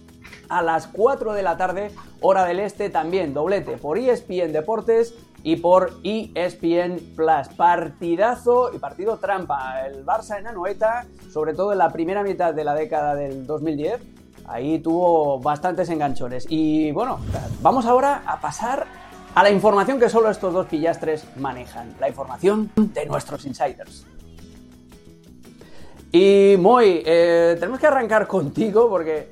a las 4 de la tarde, hora del este, también doblete por ESPN Deportes y por ESPN Plus. Partidazo y partido trampa. El Barça en Anoeta, sobre todo en la primera mitad de la década del 2010 Ahí tuvo bastantes enganchones. Y bueno, vamos ahora a pasar a la información que solo estos dos pillastres manejan. La información de nuestros insiders. Y Moy, eh, tenemos que arrancar contigo porque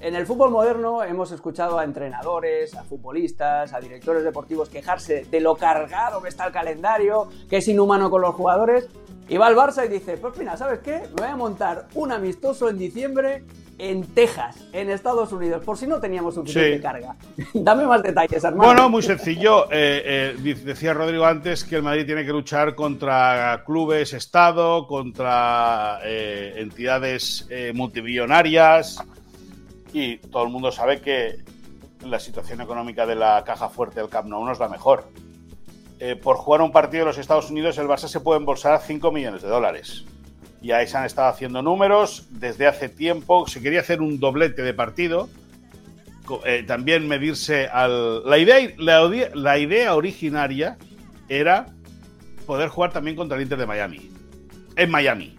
en el fútbol moderno hemos escuchado a entrenadores, a futbolistas, a directores deportivos quejarse de lo cargado que está el calendario, que es inhumano con los jugadores. Y va al Barça y dice, pues mira, ¿sabes qué? Me voy a montar un amistoso en diciembre en Texas, en Estados Unidos, por si no teníamos suficiente carga. Dame más detalles, hermano. Bueno, muy sencillo. Eh, eh, decía Rodrigo antes que el Madrid tiene que luchar contra clubes, Estado, contra eh, entidades multimillonarias y todo el mundo sabe que la situación económica de la caja fuerte del Camp Nou no es la mejor. por jugar un partido en los Estados Unidos, el Barça se puede embolsar 5 millones de dólares y ahí se han estado haciendo números desde hace tiempo. Se quería hacer un doblete de partido. Eh, también medirse al. La idea, la, idea originaria era poder jugar también contra el Inter de Miami. En Miami.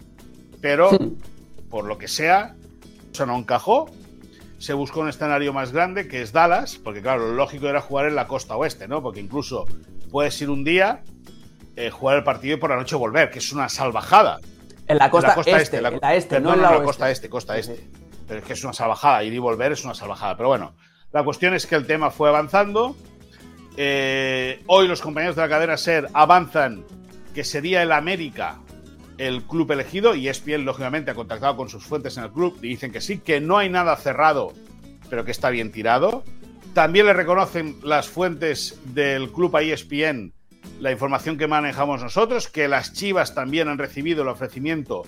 Pero, por lo que sea, eso no encajó. Se buscó un escenario más grande, que es Dallas, porque claro, lo lógico era jugar en la costa oeste, ¿no? Porque incluso puedes ir un día, eh, jugar el partido y por la noche volver, que es una salvajada. En la costa, este, la, este, no en la, costa este, costa este. Pero es que es una salvajada, ir y volver es una salvajada. Pero bueno, la cuestión es que el tema fue avanzando. Eh, hoy los compañeros de la cadena SER avanzan que sería el América el club elegido y ESPN lógicamente ha contactado con sus fuentes en el club y dicen que sí, que no hay nada cerrado, pero que está bien tirado. También le reconocen las fuentes del club a ESPN la información que manejamos nosotros, que las Chivas también han recibido el ofrecimiento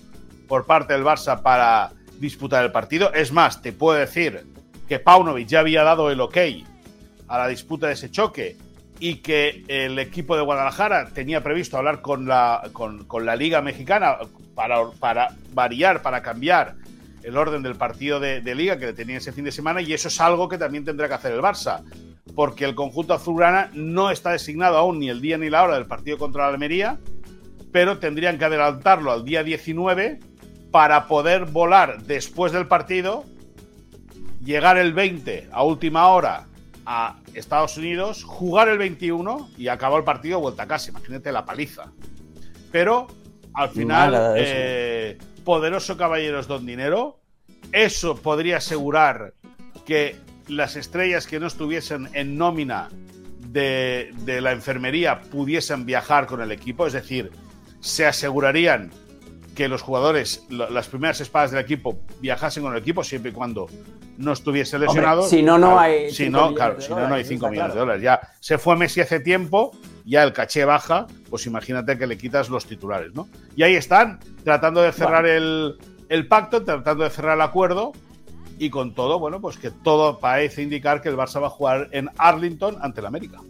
por parte del Barça para disputar el partido. Es más, te puedo decir que Paunovic ya había dado el ok a la disputa de ese choque y que el equipo de Guadalajara tenía previsto hablar con la, con, la Liga Mexicana para, para, variar, para cambiar el orden del partido de, de, Liga que tenía ese fin de semana y eso es algo que también tendrá que hacer el Barça porque el conjunto azulgrana no está designado aún ni el día ni la hora del partido contra la Almería, pero tendrían que adelantarlo al día 19 para poder volar después del partido, llegar el 20 a última hora a Estados Unidos, jugar el 21 y acabar el partido vuelta a casa. Imagínate la paliza. Pero al final, eh, poderoso caballeros don dinero, eso podría asegurar que las estrellas que no estuviesen en nómina de, la enfermería pudiesen viajar con el equipo, es decir, se asegurarían que los jugadores, las primeras espadas del equipo, viajasen con el equipo siempre y cuando no estuviese lesionado. si no, no hay. Si no, claro, si no, no hay 5 millones de dólares. Ya se fue Messi hace tiempo, ya el caché baja, pues imagínate que le quitas los titulares, ¿no? Y ahí están, tratando de cerrar el, el pacto, tratando de cerrar el acuerdo y con todo, bueno, pues que todo parece indicar que el Barça va a jugar en Arlington ante el América.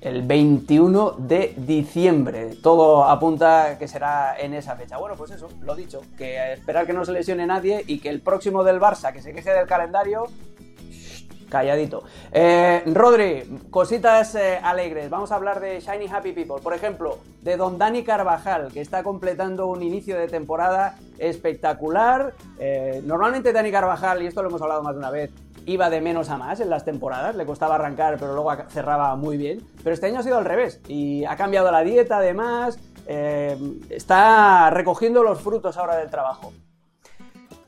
El 21 de diciembre. Todo apunta que será en esa fecha. Bueno, pues eso, lo dicho, que esperar que no se lesione nadie y que el próximo del Barça, que se queje del calendario, calladito. Eh, Rodri, cositas eh, alegres. Vamos a hablar de Shiny Happy People. Por ejemplo, de Don Dani Carvajal, que está completando un inicio de temporada espectacular. Eh, normalmente Dani Carvajal, y esto lo hemos hablado más de una vez, iba de menos a más en las temporadas, le costaba arrancar, pero luego cerraba muy bien. Pero este año ha sido al revés y ha cambiado la dieta además. está recogiendo los frutos ahora del trabajo.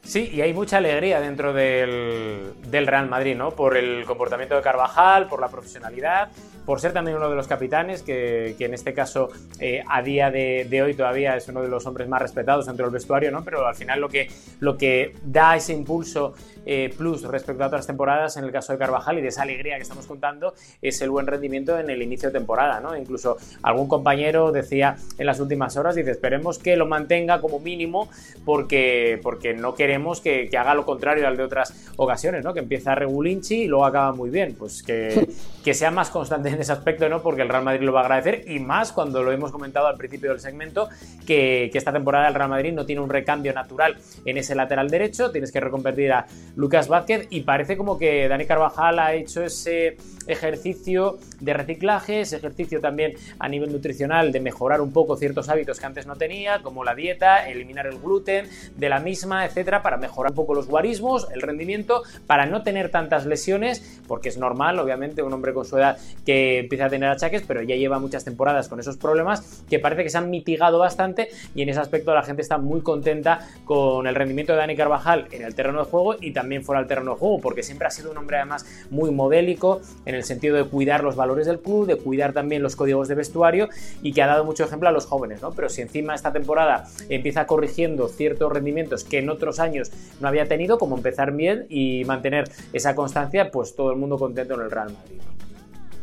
Sí, y hay mucha alegría dentro del, Real Madrid, ¿no? Por el comportamiento de Carvajal, por la profesionalidad, por ser también uno de los capitanes, que, en este caso eh, a día de, hoy todavía es uno de los hombres más respetados dentro del vestuario, ¿no? Pero al final lo que, lo que da ese impulso eh, plus respecto a otras temporadas, en el caso de Carvajal y de esa alegría que estamos contando, es el buen rendimiento en el inicio de temporada, ¿no? Incluso algún compañero decía en las últimas horas, dice, esperemos que lo mantenga como mínimo porque, porque no queremos que, haga lo contrario al de otras ocasiones, ¿no? Que empieza regulinchi y luego acaba muy bien. Pues que, que sea más constante en ese aspecto, ¿no? Porque el Real Madrid lo va a agradecer y más cuando lo hemos comentado al principio del segmento, que, que esta temporada el Real Madrid no tiene un recambio natural en ese lateral derecho, tienes que reconvertir a Lucas Vázquez y parece como que Dani Carvajal ha hecho ese ejercicio de reciclaje, ese ejercicio también a nivel nutricional de mejorar un poco ciertos hábitos que antes no tenía, como la dieta, eliminar el gluten de la misma, etcétera, para mejorar un poco los guarismos, el rendimiento, para no tener tantas lesiones, porque es normal, obviamente, un hombre con su edad que empieza a tener achaques, pero ya lleva muchas temporadas con esos problemas que parece que se han mitigado bastante y en ese aspecto la gente está muy contenta con el rendimiento de Dani Carvajal en el terreno de juego y también fuera del terreno de juego, porque siempre ha sido un hombre además muy modélico el sentido de cuidar los valores del club, de cuidar también los códigos de vestuario y que ha dado mucho ejemplo a los jóvenes, ¿no? Pero si encima esta temporada empieza corrigiendo ciertos rendimientos que en otros años no había tenido, como empezar bien y mantener esa constancia, pues todo el mundo contento en el Real Madrid.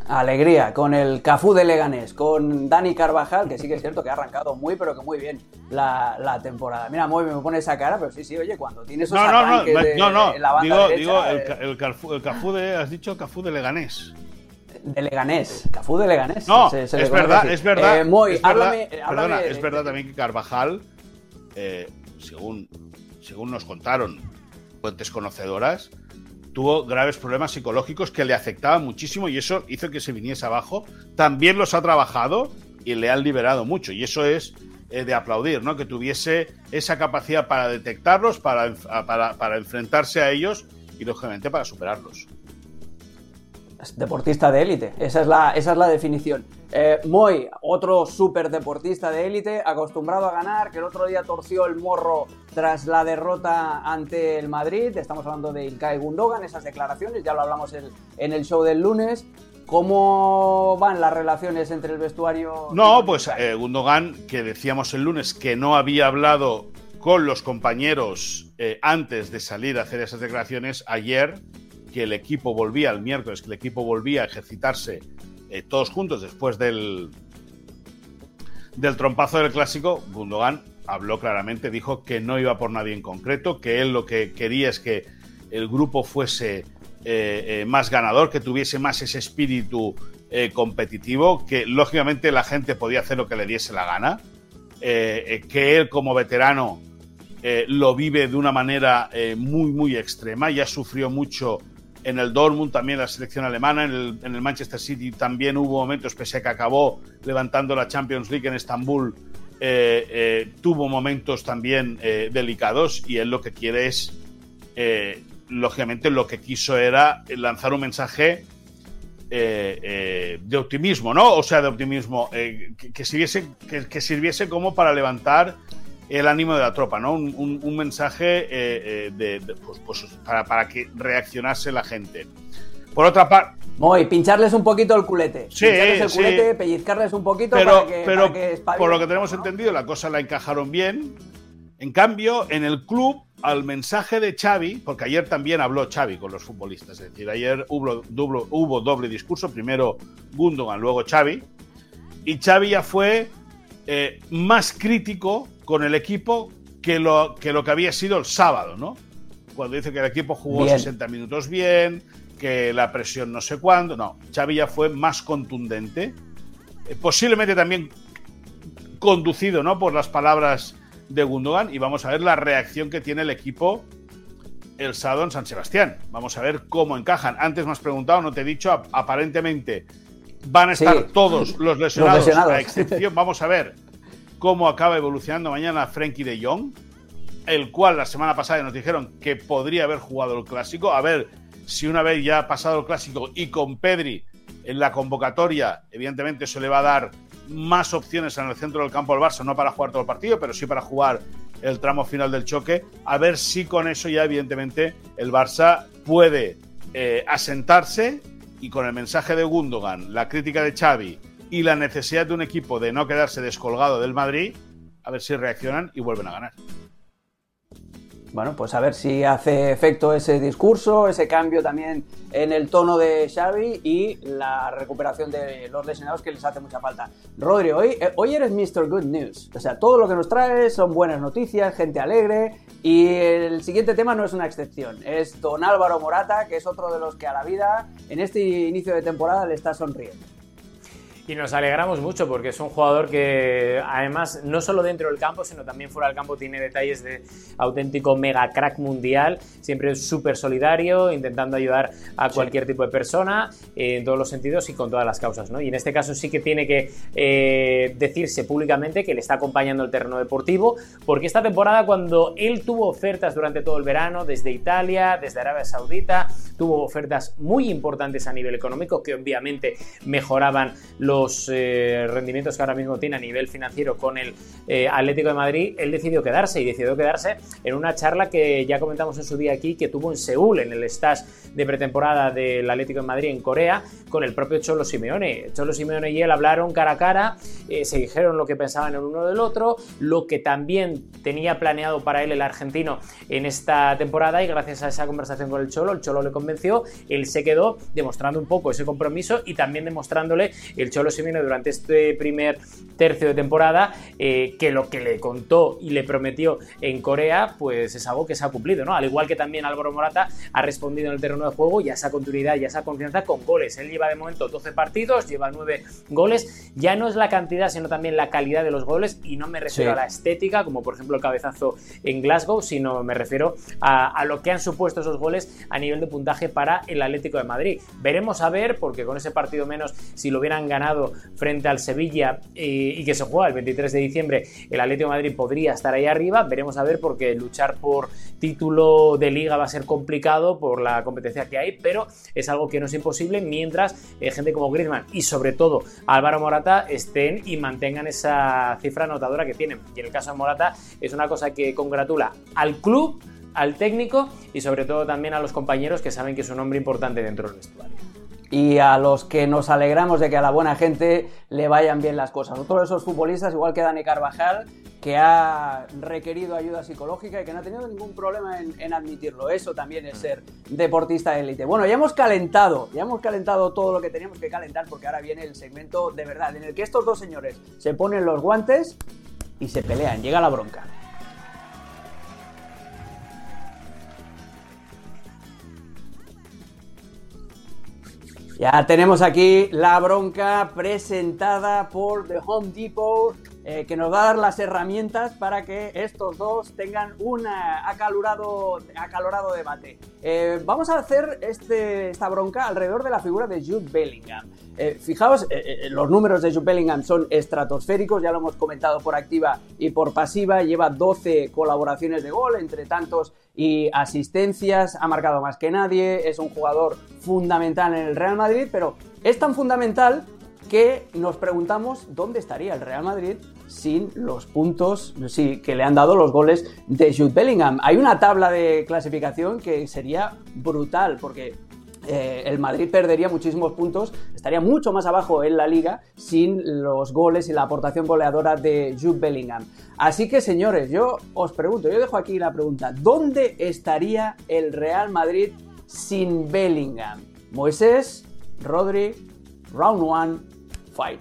Alegría con el Cafú de Leganés, con Dani Carvajal, que sí que es cierto que ha arrancado muy, pero que muy bien la, temporada. Mira, muy me pone esa cara, pero sí, sí, oye, cuando tienes esos no, no, no, de, no, no, la banda digo, digo el, el, Cafú, de, has dicho Cafú de Leganés. De Leganés, Cafú de Leganés. No, es, verdad, es verdad, eh, muy, es verdad, perdona, es verdad también que Carvajal, eh, según, según nos contaron fuentes conocedoras, tuvo graves problemas psicológicos que le afectaban muchísimo y eso hizo que se viniese abajo. También los ha trabajado y le han liberado mucho. Y eso es eh, de aplaudir, ¿no? Que tuviese esa capacidad para detectarlos, para, para, enfrentarse a ellos y, lógicamente, para superarlos. Deportista de élite, esa, es la, esa es la definición. Eh, Moy, otro super deportista de élite, acostumbrado a ganar, que el otro día torció el morro tras la derrota ante el Madrid. Estamos hablando de Ilkay Gundogan, esas declaraciones, ya lo hablamos en, el show del lunes. ¿Cómo van las relaciones entre el vestuario? No, pues eh, Gundogan, que decíamos el lunes que no había hablado con los compañeros eh, antes de salir a hacer esas declaraciones, ayer que el equipo volvía, el miércoles que el equipo volvía a ejercitarse eh, todos juntos después del, del trompazo del clásico, Gundogan habló claramente, dijo que no iba por nadie en concreto, que él lo que quería es que el grupo fuese eh, eh, más ganador, que tuviese más ese espíritu competitivo, que lógicamente la gente podía hacer lo que le diese la gana, que él como veterano lo vive de una manera muy, muy extrema, ya sufrió mucho en el Dortmund, también la selección alemana, en el, Manchester City también hubo momentos, pese a que acabó levantando la Champions League en Estambul, eh, eh, tuvo momentos también eh, delicados y él lo que quiere es, lógicamente lo que quiso era lanzar un mensaje de optimismo, ¿no? O sea, de optimismo, que, sirviese, que sirviese como para levantar el ánimo de la tropa, ¿no? Un, mensaje eh, eh, de, pues, pues, para, que reaccionase la gente. Por otra parte. Muy, pincharles un poquito el culete. Sí, pincharles el culete, pellizcarles un poquito pero, para que, pero por lo que tenemos entendido, la cosa la encajaron bien. En cambio, en el club, al mensaje de Xavi, porque ayer también habló Xavi con los futbolistas, es decir, ayer hubo, hubo doble discurso, primero Gundogan, luego Xavi, y Xavi ya fue eh, más crítico con el equipo que lo, que lo que había sido el sábado, ¿no? Cuando dice que el equipo jugó 60 minutos bien, que la presión no sé cuándo. No, Xavi ya fue más contundente, eh, posiblemente también conducido ¿no? por las palabras de Gundogan y vamos a ver la reacción que tiene el equipo el sábado en San Sebastián. Vamos a ver cómo encajan. Antes me has preguntado, no te he dicho, aparentemente van a estar todos los lesionados, a excepción, vamos a ver cómo acaba evolucionando mañana Frankie de Jong, el cual la semana pasada nos dijeron que podría haber jugado el clásico. A ver si una vez ya ha pasado el clásico y con Pedri en la convocatoria, evidentemente eso le va a dar más opciones en el centro del campo al Barça, no para jugar todo el partido, pero sí para jugar el tramo final del choque. A ver si con eso ya, evidentemente, el Barça puede eh, asentarse y con el mensaje de Gundogan, la crítica de Xavi y la necesidad de un equipo de no quedarse descolgado del Madrid, a ver si reaccionan y vuelven a ganar. Bueno, pues a ver si hace efecto ese discurso, ese cambio también en el tono de Xavi y la recuperación de los lesionados que les hace mucha falta. Rodri, hoy, eh, hoy eres Mr. Good News. O sea, todo lo que nos traes son buenas noticias, gente alegre y el siguiente tema no es una excepción. Es don Álvaro Morata, que es otro de los que a la vida en este inicio de temporada le está sonriendo. Y nos alegramos mucho porque es un jugador que además no solo dentro del campo, sino también fuera del campo tiene detalles de auténtico mega crack mundial, siempre es súper solidario, intentando ayudar a cualquier tipo de persona eh, en todos los sentidos y con todas las causas. ¿no? Y en este caso sí que tiene que eh, decirse públicamente que le está acompañando el terreno deportivo, porque esta temporada cuando él tuvo ofertas durante todo el verano, desde Italia, desde Arabia Saudita, tuvo ofertas muy importantes a nivel económico que obviamente mejoraban los los eh, rendimientos que ahora mismo tiene a nivel financiero con el eh, Atlético de Madrid, él decidió quedarse y decidió quedarse en una charla que ya comentamos en su día aquí, que tuvo en Seúl, en el stage de pretemporada del Atlético de Madrid en Corea, con el propio Cholo Simeone. Cholo Simeone y él hablaron cara a cara, eh, se dijeron lo que pensaban el uno del otro, lo que también tenía planeado para él el argentino en esta temporada y gracias a esa conversación con el Cholo, el Cholo le convenció, él se quedó demostrando un poco ese compromiso y también demostrándole el Cholo Simeone durante este primer tercio de temporada eh, que lo que le contó y le prometió en Corea pues es algo que se ha cumplido, ¿no? Al igual que también Álvaro Morata ha respondido en el terreno de juego y a esa continuidad y a esa confianza con goles. Él lleva de momento 12 partidos, lleva 9 goles, ya no es la cantidad sino también la calidad de los goles y no me refiero a la estética como por ejemplo el cabezazo en Glasgow, sino me refiero a, a lo que han supuesto esos goles a nivel de puntaje para el Atlético de Madrid. Veremos a ver porque con ese partido menos si lo hubieran ganado frente al Sevilla eh, y que se juega el 23 de diciembre, el Atlético de Madrid podría estar ahí arriba. Veremos a ver porque luchar por título de liga va a ser complicado por la competencia que hay, pero es algo que no es imposible mientras eh, gente como Griezmann y sobre todo Álvaro Morata estén y mantengan esa cifra anotadora que tienen. Y en el caso de Morata es una cosa que congratula al club, al técnico y sobre todo también a los compañeros que saben que es un hombre importante dentro del vestuario y a los que nos alegramos de que a la buena gente le vayan bien las cosas. Otro de esos futbolistas, igual que Dani Carvajal, que ha requerido ayuda psicológica y que no ha tenido ningún problema en, admitirlo. Eso también es ser deportista de élite. Bueno, ya hemos calentado, ya hemos calentado todo lo que teníamos que calentar porque ahora viene el segmento de verdad en el que estos dos señores se ponen los guantes y se pelean. Llega la bronca. Ya tenemos aquí la bronca presentada por The Home Depot eh, que nos va a dar las herramientas para que estos dos tengan un acalorado, acalorado debate. Eh, vamos a hacer este, esta bronca alrededor de la figura de Jude Bellingham. Eh, fijaos, los números de Jude Bellingham son estratosféricos, ya lo hemos comentado por activa y por pasiva, lleva 12 colaboraciones de gol, entre tantos y asistencias, ha marcado más que nadie, es un jugador fundamental en el Real Madrid, pero es tan fundamental que nos preguntamos dónde estaría el Real Madrid sin los puntos sí, que le han dado los goles de Jude Bellingham. Hay una tabla de clasificación que sería brutal porque eh, el Madrid perdería muchísimos puntos, estaría mucho más abajo en la liga sin los goles y la aportación goleadora de Jude Bellingham. Así que señores, yo os pregunto, yo dejo aquí la pregunta, ¿dónde estaría el Real Madrid sin Bellingham? Moisés, Rodri, Round One, fight.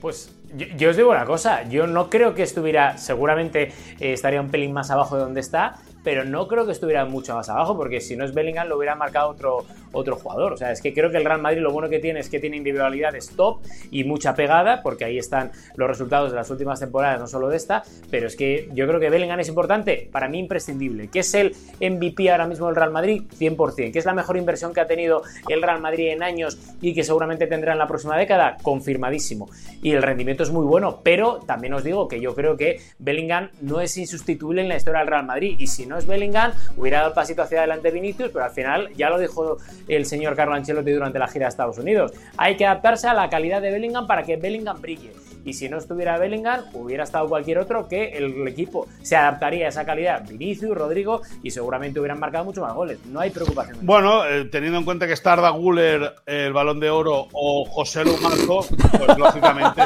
Pues yo, os digo una cosa, yo no creo que estuviera, seguramente eh, estaría un pelín más abajo de donde está, pero no creo que estuviera mucho más abajo, porque si no es Bellingham lo hubiera marcado otro, otro jugador. O sea, es que creo que el Real Madrid lo bueno que tiene es que tiene individualidades top y mucha pegada, porque ahí están los resultados de las últimas temporadas, no solo de esta, pero es que yo creo que Bellingham es importante, para mí imprescindible. ¿Qué es el MVP ahora mismo del Real Madrid? 100%. ¿Qué es la mejor inversión que ha tenido el Real Madrid en años y que seguramente tendrá en la próxima década? Confirmadísimo. Y el rendimiento es muy bueno, pero también os digo que yo creo que Bellingham no es insustituible en la historia del Real Madrid y si no es Bellingham, hubiera dado el pasito hacia adelante Vinicius, pero al final ya lo dijo el señor Carlo Ancelotti durante la gira de Estados Unidos. Hay que adaptarse a la calidad de Bellingham para que Bellingham brille. y si no estuviera Bellingham, hubiera estado cualquier otro que el equipo se adaptaría a esa calidad. Vinicius, Rodrigo, y seguramente hubieran marcado mucho más goles. No hay preocupación. Bueno, eh, teniendo en cuenta que está Arda Guller, el balón de oro, o José Lu pues lógicamente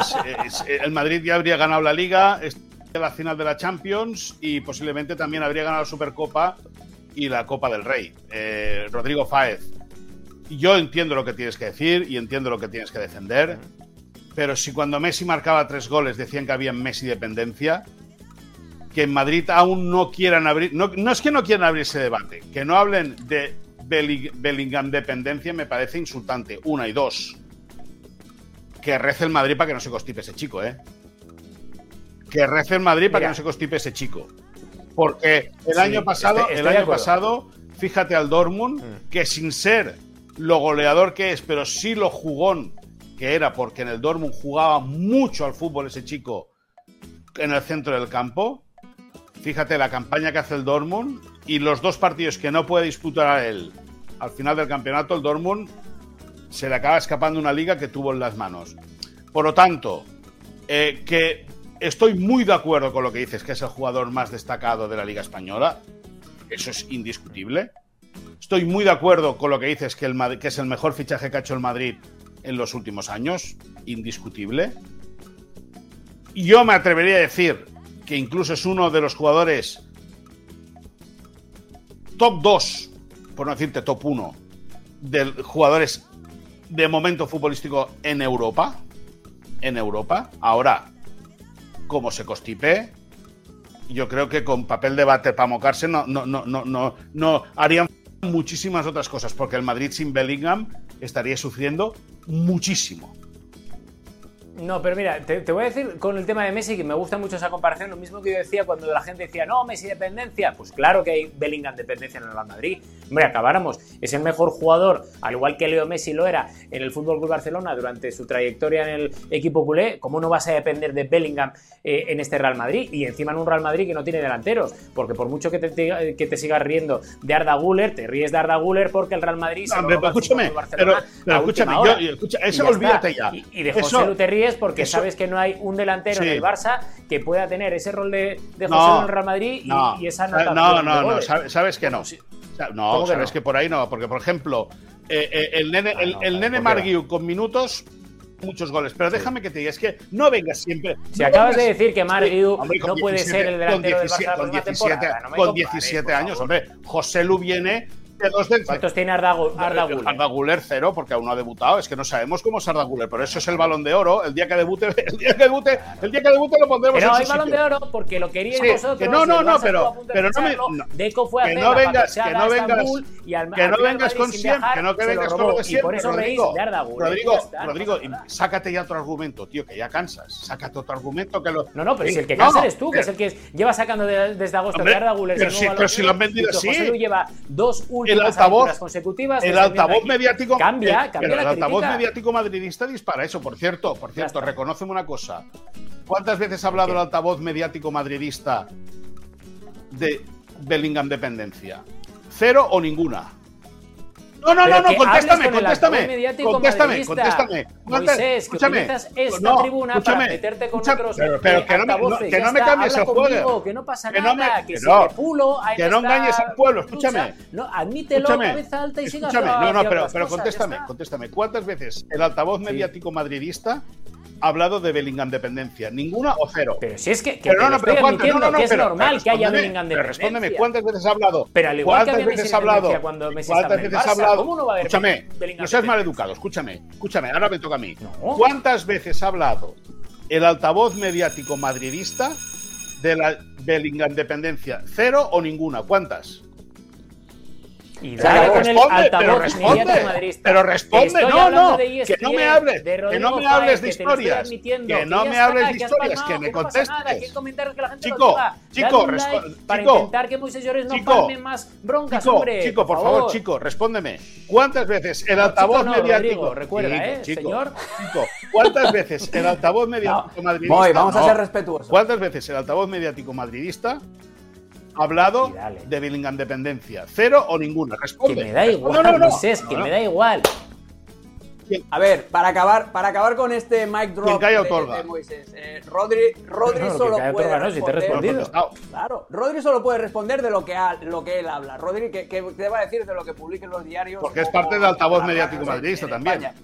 el Madrid ya habría ganado la liga, la final de la Champions y posiblemente también habría ganado la Supercopa y la Copa del Rey. Eh, Rodrigo Fáez. Yo entiendo lo que tienes que decir y entiendo lo que tienes que defender, pero si cuando Messi marcaba tres goles decían que había Messi dependencia, que en Madrid aún no quieran abrir, no, es que no quieran abrir ese debate, que no hablen de Bellingham dependencia me parece insultante. Una y dos. Que rece el Madrid para que no se constipe ese chico, ¿eh? que rece en Madrid para que no se constipe ese chico. Porque el año pasado, el año pasado, fíjate al Dortmund, mm. que sin ser lo goleador que es, pero sí lo jugón que era, porque en el Dortmund jugaba mucho al fútbol ese chico en el centro del campo. Fíjate la campaña que hace el Dortmund y los dos partidos que no puede disputar a él al final del campeonato, el Dortmund se le acaba escapando una liga que tuvo en las manos. Por lo tanto, eh, que Estoy muy de acuerdo con lo que dices, que es el jugador más destacado de la Liga Española. Eso es indiscutible. Estoy muy de acuerdo con lo que dices, que, es el mejor fichaje que ha hecho el Madrid en los últimos años. Indiscutible. Yo me atrevería a decir que incluso es uno de los jugadores top 2, por no decirte top 1, de jugadores de momento futbolístico en Europa. En Europa. Ahora, como se constipe, yo creo que con papel de bate para mocarse no, no, no, no, no harían muchísimas otras cosas, porque el Madrid sin Bellingham estaría sufriendo muchísimo. No, pero mira, te, voy a decir con el tema de Messi que me gusta mucho esa comparación, lo mismo que yo decía cuando la gente decía, no, Messi dependencia. Pues claro que hay Bellingham dependencia en el Real Madrid. Hombre, acabáramos. Es el mejor jugador, al igual que Leo Messi lo era en el Fútbol Club Barcelona durante su trayectoria en el equipo culé. ¿Cómo no vas a depender de Bellingham eh, en este Real Madrid? Y encima en un Real Madrid que no tiene delanteros. Porque por mucho que te, que te sigas riendo de Arda Guller, te ríes de Arda Guller porque el Real Madrid se pero, escúchame, pero, escúchame, yo, escucha, eso olvídate ya. Y, de José Lu te ríes porque sabes que no hay un delantero en el Barça que pueda tener ese rol de, de José en el Real Madrid y, esa nota. No, no, no, sabes que no. No, sabes que, por ahí no, porque por ejemplo, eh, eh, el nene, ah, el, nene con minutos muchos goles. Pero déjame que te diga, es que no vengas siempre. Si acabas de decir que Margiu no puede ser el delantero del Barça con 17, con 17 años, hombre, José Lu viene ¿Cuántos tiene Arda, Guller? Arda Guller cero, porque aún no ha debutado. Es que no sabemos cómo es Arda Guller, pero eso es el balón de oro. El día que debute, el día que debute, el día que debute lo pondremos pero en hay balón de oro porque lo queríais vosotros. Que no, no, no, pero, pero no me. No, Deco fue a que no vengas, que no vengas, que no vengas con siempre, que no que vengas con lo siempre. Y por eso reís de Arda Guller. Rodrigo, Rodrigo, sácate ya otro argumento, tío, que ya cansas. Sácate otro argumento que lo. No, no, pero si el que cansa eres tú, que es el que lleva sacando desde agosto de Arda Guller. Pero si lo han vendido así. Lleva dos últimas consecutivas. El altavoz mediático. Cambia, cambia. el altavoz mediático madridista dispara eso. Por cierto, por cierto, reconóceme una cosa. ¿Cuántas veces ha hablado el altavoz mediático madridista de Bellingham dependencia? ¿Cero o ninguna? No, no, no, no, contéstame, contéstame. Contéstame, contéstame. Moisés, escúchame. Que esta no, tribuna escúchame, para meterte con escúchame, otros pero, pero que, no no, que no me cambies el juego. Que no pasa que no me, nada, que, que no, si pulo, que no engañes al pueblo, escúchame. No, admítelo, escúchame, cabeza alta y sigas Escúchame, no, no, pero, pero contéstame, contéstame. ¿Cuántas veces el altavoz mediático madridista hablado de Bellingham dependencia. ¿Ninguna o cero? Pero si es que, que pero no, no, pero no, no, que es normal que haya Bellingham dependencia. respóndeme, ¿cuántas veces ha hablado? Pero al igual ¿Cuántas que veces ha hablado? Cuando Messi ¿Cuántas veces ha hablado? ¿Cómo no va a haber Escúchame, no seas mal educado, escúchame, escúchame, ahora me toca a mí. ¿Cuántas veces ha hablado el altavoz mediático madridista de la Bellingham dependencia? ¿Cero o ninguna? ¿Cuántas? Y dale con el altavoz responde. Pero responde, no, no, que no me hables, que no me hables de historias, que no me hables de historias, que me contestes. Chico, chico, para intentar que Moisés Llores no palme más broncas, hombre. Chico, por favor, chico, respóndeme. ¿Cuántas veces el altavoz mediático, recuerda, eh, señor? Chico, ¿cuántas veces el altavoz mediático madridista? vamos a ser respetuosos. ¿Cuántas veces el altavoz mediático madridista hablado de Bellingham dependencia. ¿Cero o ninguna? Responde. Que me da igual, no, no, no. que me da igual. A ver, para acabar, para acabar con este mic drop de, de Moisés, eh, Rodri, Rodri No, solo puede otorga, no, si te he responder- respondido. Claro, Rodri solo puede responder de lo que, ha- lo que él habla. Rodri, ¿qué, qué te va a decir de lo que publiquen los diarios? Porque es parte del altavoz mediático madridista también. España.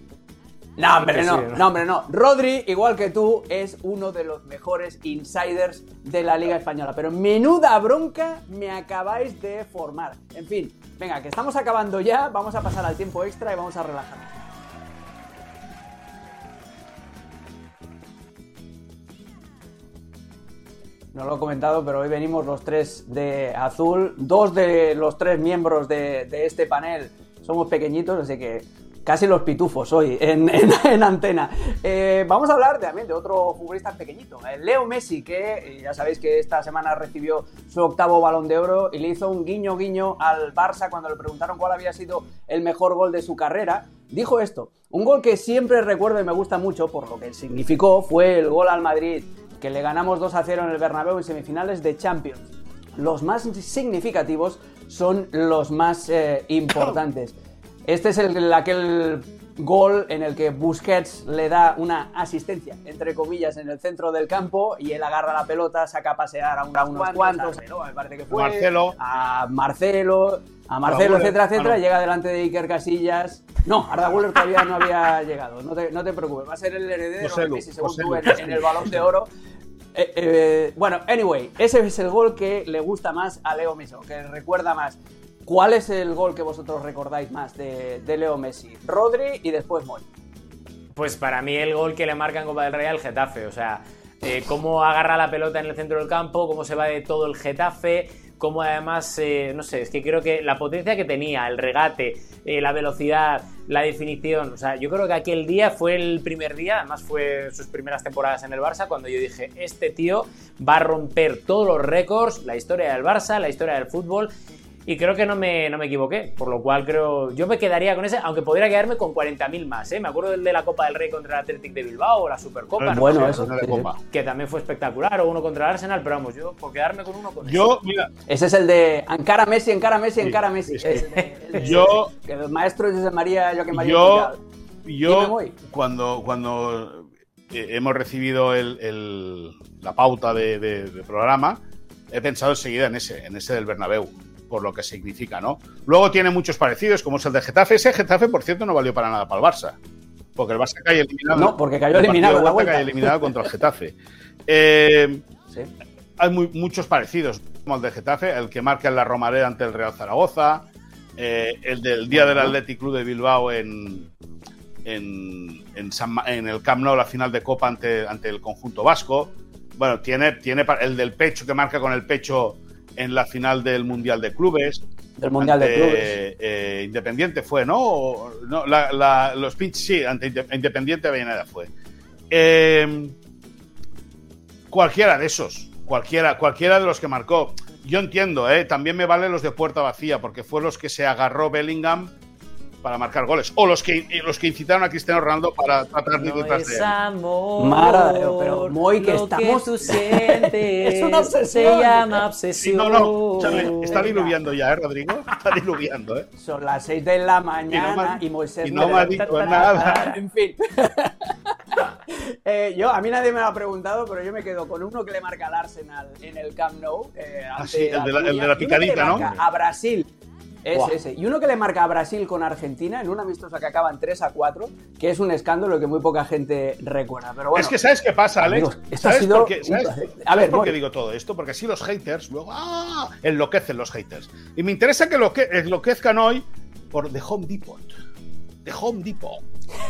No, hombre, ¿no? no, hombre, no. Rodri, igual que tú, es uno de los mejores insiders de la Liga Española. Pero menuda bronca me acabáis de formar. En fin, venga, que estamos acabando ya, vamos a pasar al tiempo extra y vamos a relajarnos. No lo he comentado, pero hoy venimos los tres de azul. Dos de los tres miembros de, de este panel somos pequeñitos, así que casi los pitufos hoy en, en- en antena. Eh, vamos a hablar también de otro futbolista pequeñito, el Leo Messi, que eh, ya sabéis que esta semana recibió su octavo balón de oro y le hizo un guiño guiño al Barça cuando le preguntaron cuál había sido el mejor gol de su carrera. Dijo esto, un gol que siempre recuerdo y me gusta mucho por lo que significó fue el gol al Madrid que le ganamos 2 a 0 en el Bernabéu en semifinales de Champions. Los más significativos son los más eh, importantes. Este es el, aquel gol en el que Busquets le da una asistencia, entre comillas, en el centro del campo y él agarra la pelota, saca a pasear a, un- a unos cuantos, ¿no? me parece que fue, Marcelo. a Marcelo, a Marcelo, Guller. etcétera, etcétera, Ah, no. llega delante de Iker Casillas. No, Arda Güler todavía no había llegado, no te, no te preocupes, va a ser el heredero José de Lu, Messi, según José tú, en, en el Balón de Oro. Eh, eh, bueno, anyway, ese es el gol que le gusta más a Leo Messi, o que recuerda más. ¿Cuál es el gol que vosotros recordáis más de, Leo Messi? Rodri y después Moy. Pues para mí el gol que le marca en Copa del Rey al Getafe, o sea, eh, cómo agarra la pelota en el centro del campo, cómo se va de todo el Getafe, cómo además, eh, no sé, es que creo que la potencia que tenía, el regate, eh, la velocidad, la definición, o sea, yo creo que aquel día fue el primer día, además fue sus primeras temporadas en el Barça, cuando yo dije, este tío va a romper todos los récords, la historia del Barça, la historia del fútbol. Y creo que no me, no me equivoqué, por lo cual creo. Yo me quedaría con ese, aunque podría quedarme con 40.000 más, ¿eh? Me acuerdo del de la Copa del Rey contra el Athletic de Bilbao o la Supercopa, no bueno sé, eso, no de sí, Copa. que también fue espectacular, o uno contra el Arsenal, pero vamos, yo por quedarme con uno con ese. Yo, mira, Ese es el de Encara Messi, Encara Messi, Sí, Encara Messi. el Yo- que el maestro José María María yo, Pujal. Dime, yo Moy. cuando, cuando eh, hemos recibido el- el- la pauta de, de- de programa, he pensado enseguida en ese, en ese del Bernabéu, por lo que significa, ¿no? Luego tiene muchos parecidos, como es el de Getafe. Ese Getafe, por cierto, no valió para nada para el Barça. Porque el Barça cae eliminado. No, porque cayó el eliminado vuelta vuelta. cae eliminado contra el Getafe. Eh, Sí. hay muy- muchos parecidos, como el de Getafe, el que marca en la Romareda ante el Real Zaragoza, eh, el del día del Athletic Club de Bilbao en, en, en San en el Camp Nou, la final de Copa ante, ante el conjunto vasco. Bueno, tiene, tiene el del pecho que marca con el pecho en la final del Mundial de Clubes. Del Mundial de Clubes. eh, Independiente fue, ¿no? O- no, la- la- los pitch, sí, ante Inde- Independiente Avellaneda fue. Eh, cualquiera de esos, cualquiera, cualquiera de los que marcó. Yo entiendo, ¿eh? también me valen los de puerta vacía, porque fue los que se agarró Bellingham para marcar goles. O los que, y los que incitaron a Cristiano Ronaldo para tratar de ir No detrás de es él. amor. Mara, pero- Moy, que lo estamos- tú sientes Es una obsesión. Se llama Sí, obsesión. no, no, está diluviando ya, ¿eh, Rodrigo? Está diluviando, ¿eh? Son las 6 de la mañana Y y, no me- Moisés y no me ha dicho nada. En fin. Eh, yo, a mí nadie me lo ha preguntado, pero yo me quedo con uno que le marca al Arsenal en el Camp Nou. eh, Ah, sí, el de la- el de la y que picadita, ¿no? A Brasil. Es ese. Y uno que le marca a Brasil con Argentina en una amistosa que acaban 3 a 4, que es un escándalo que muy poca gente recuerda. Pero bueno, es que ¿sabes qué pasa, Alex? amigos, esto ha ¿Sabes sido por qué, ¿sabes-. A ¿sabes ver, por qué digo todo esto? Porque así los haters luego ¡ah! enloquecen los haters. Y me interesa que lo que enloquezcan hoy por The Home Depot. The Home Depot.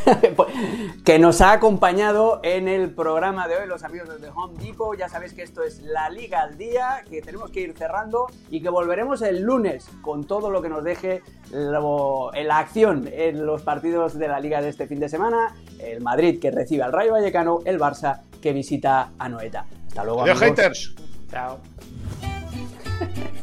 que nos ha acompañado en el programa de hoy, los amigos de The Home Depot. Ya sabéis que esto es la Liga al Día, que tenemos que ir cerrando y que volveremos el lunes con todo lo que nos deje lo- en la acción en los partidos de la Liga de este fin de semana. El Madrid que recibe al Rayo Vallecano, el Barça que visita a Noeta. Hasta luego. Adiós, amigos. haters. Chao.